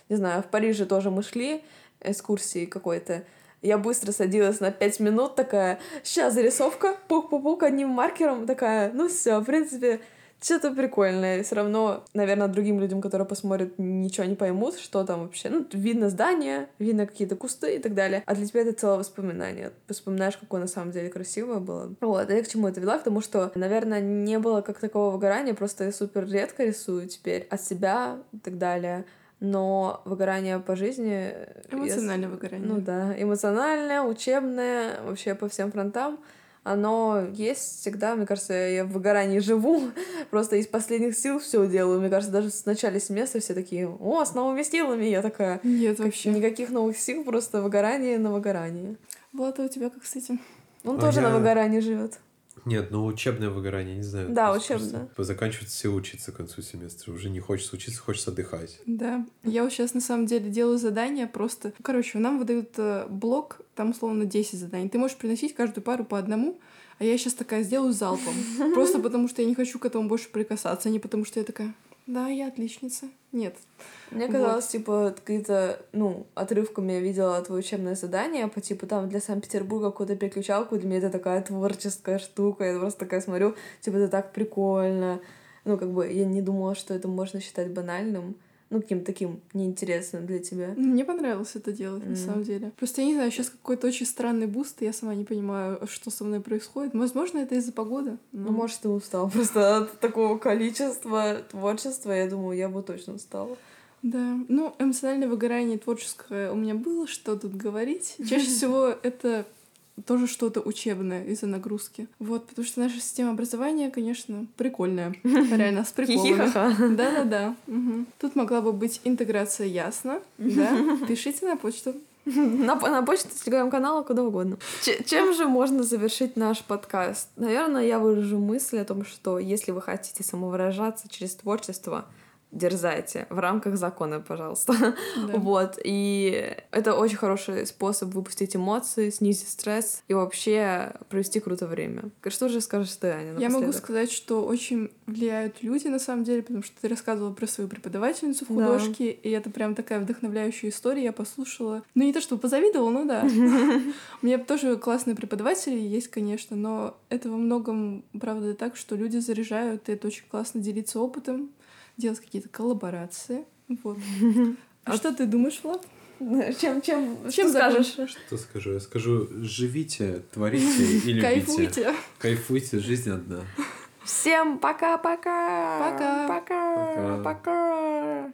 Speaker 1: не знаю, в Париже тоже мы шли, экскурсии какой-то. Я быстро садилась на пять минут, такая, сейчас зарисовка, пук-пук-пук, одним маркером, такая, ну все, в принципе, что-то прикольное. Все равно, наверное, другим людям, которые посмотрят, ничего не поймут, что там вообще. Ну, видно здание, видно какие-то кусты и так далее. А для тебя это целое воспоминание. Ты вспоминаешь, какое на самом деле красивое было. Вот, а я к чему это вела? К тому, что, наверное, не было как такого выгорания, просто я супер редко рисую теперь от себя и так далее. Но выгорание по жизни... я
Speaker 2: Эмоциональное выгорание.
Speaker 1: ну да, эмоциональное, учебное, вообще по всем фронтам. Оно есть всегда, мне кажется, я в выгорании живу, <laughs> просто из последних сил все делаю. Мне кажется, даже в начале семестра все такие, о, с новыми силами, я такая,
Speaker 2: Нет, вообще.
Speaker 1: никаких новых сил, просто выгорание на выгорании.
Speaker 2: Влад, а у тебя как с этим?
Speaker 1: Он
Speaker 3: А
Speaker 1: тоже
Speaker 3: я-
Speaker 1: на выгорании живет.
Speaker 3: Нет, ну учебное выгорание, не знаю.
Speaker 1: Да, учебное.
Speaker 3: просто Заканчивается все учиться к концу семестра. Уже не хочется учиться, хочется отдыхать.
Speaker 2: Да. Я вот сейчас на самом деле делаю задания просто... Короче, нам выдают э, блок, там условно 10 заданий. Ты можешь приносить каждую пару по одному, а я сейчас такая сделаю залпом. <laughs> Просто потому что я не хочу к этому больше прикасаться, а не потому что я такая, да, я отличница. Нет.
Speaker 1: Мне
Speaker 2: Вот.
Speaker 1: казалось, типа, какие-то, ну, отрывками я видела твое учебное задание по типу там для Санкт-Петербурга какую-то переключалку. Для меня это такая творческая штука. Я просто такая смотрю, типа, это так прикольно. Ну, как бы, я не думала, что это можно считать банальным. Ну, каким-то таким неинтересным для тебя?
Speaker 2: Мне понравилось это делать, на
Speaker 1: М.
Speaker 2: самом деле. Просто я не знаю, сейчас какой-то очень странный буст, и я сама не понимаю, что со мной происходит. Возможно, это из-за погоды.
Speaker 1: Ну, может, ты устал просто от такого количества творчества. Я думаю, я бы точно устала.
Speaker 2: Да. Ну, эмоциональное выгорание творческое у меня было, что тут говорить. Чаще <laughs> всего это тоже что-то учебное из-за нагрузки. Вот, потому что наша система образования, конечно, прикольная. <laughs> Реально, с приколами. Да-да-да. Тут могла бы быть интеграция ясно. Да? <laughs> Пишите на почту.
Speaker 1: На, на почту, телеграм-канала, куда угодно. Ч- чем же можно завершить наш подкаст? Наверное, я выражу мысль о том, что если вы хотите самовыражаться через творчество, дерзайте в рамках закона, пожалуйста.
Speaker 2: Да. <laughs>
Speaker 1: Вот. И это очень хороший способ выпустить эмоции, снизить стресс и вообще провести круто время. Что же скажешь ты, Аня,
Speaker 2: Я могу
Speaker 1: напоследок?
Speaker 2: сказать, что очень влияют люди на самом деле, потому что ты рассказывала про свою преподавательницу в
Speaker 1: Да.
Speaker 2: художке, и это прям такая вдохновляющая история, я послушала. Ну, не то, чтобы позавидовала, ну да. <laughs> У меня тоже классные преподаватели есть, конечно, но это во многом, правда, так, что люди заряжают, и это очень классно делиться опытом, делать какие-то коллаборации. Вот. <laughs> А что ты думаешь, Влад? <laughs>
Speaker 1: Чем, чем,
Speaker 2: Чем
Speaker 1: что скажешь?
Speaker 2: закончишь?
Speaker 3: Что скажу? Я скажу, живите, творите <laughs> и любите.
Speaker 2: Кайфуйте.
Speaker 3: Кайфуйте, жизнь одна.
Speaker 1: Всем пока-пока!
Speaker 2: Пока.
Speaker 1: Пока!
Speaker 3: Пока.
Speaker 1: Пока!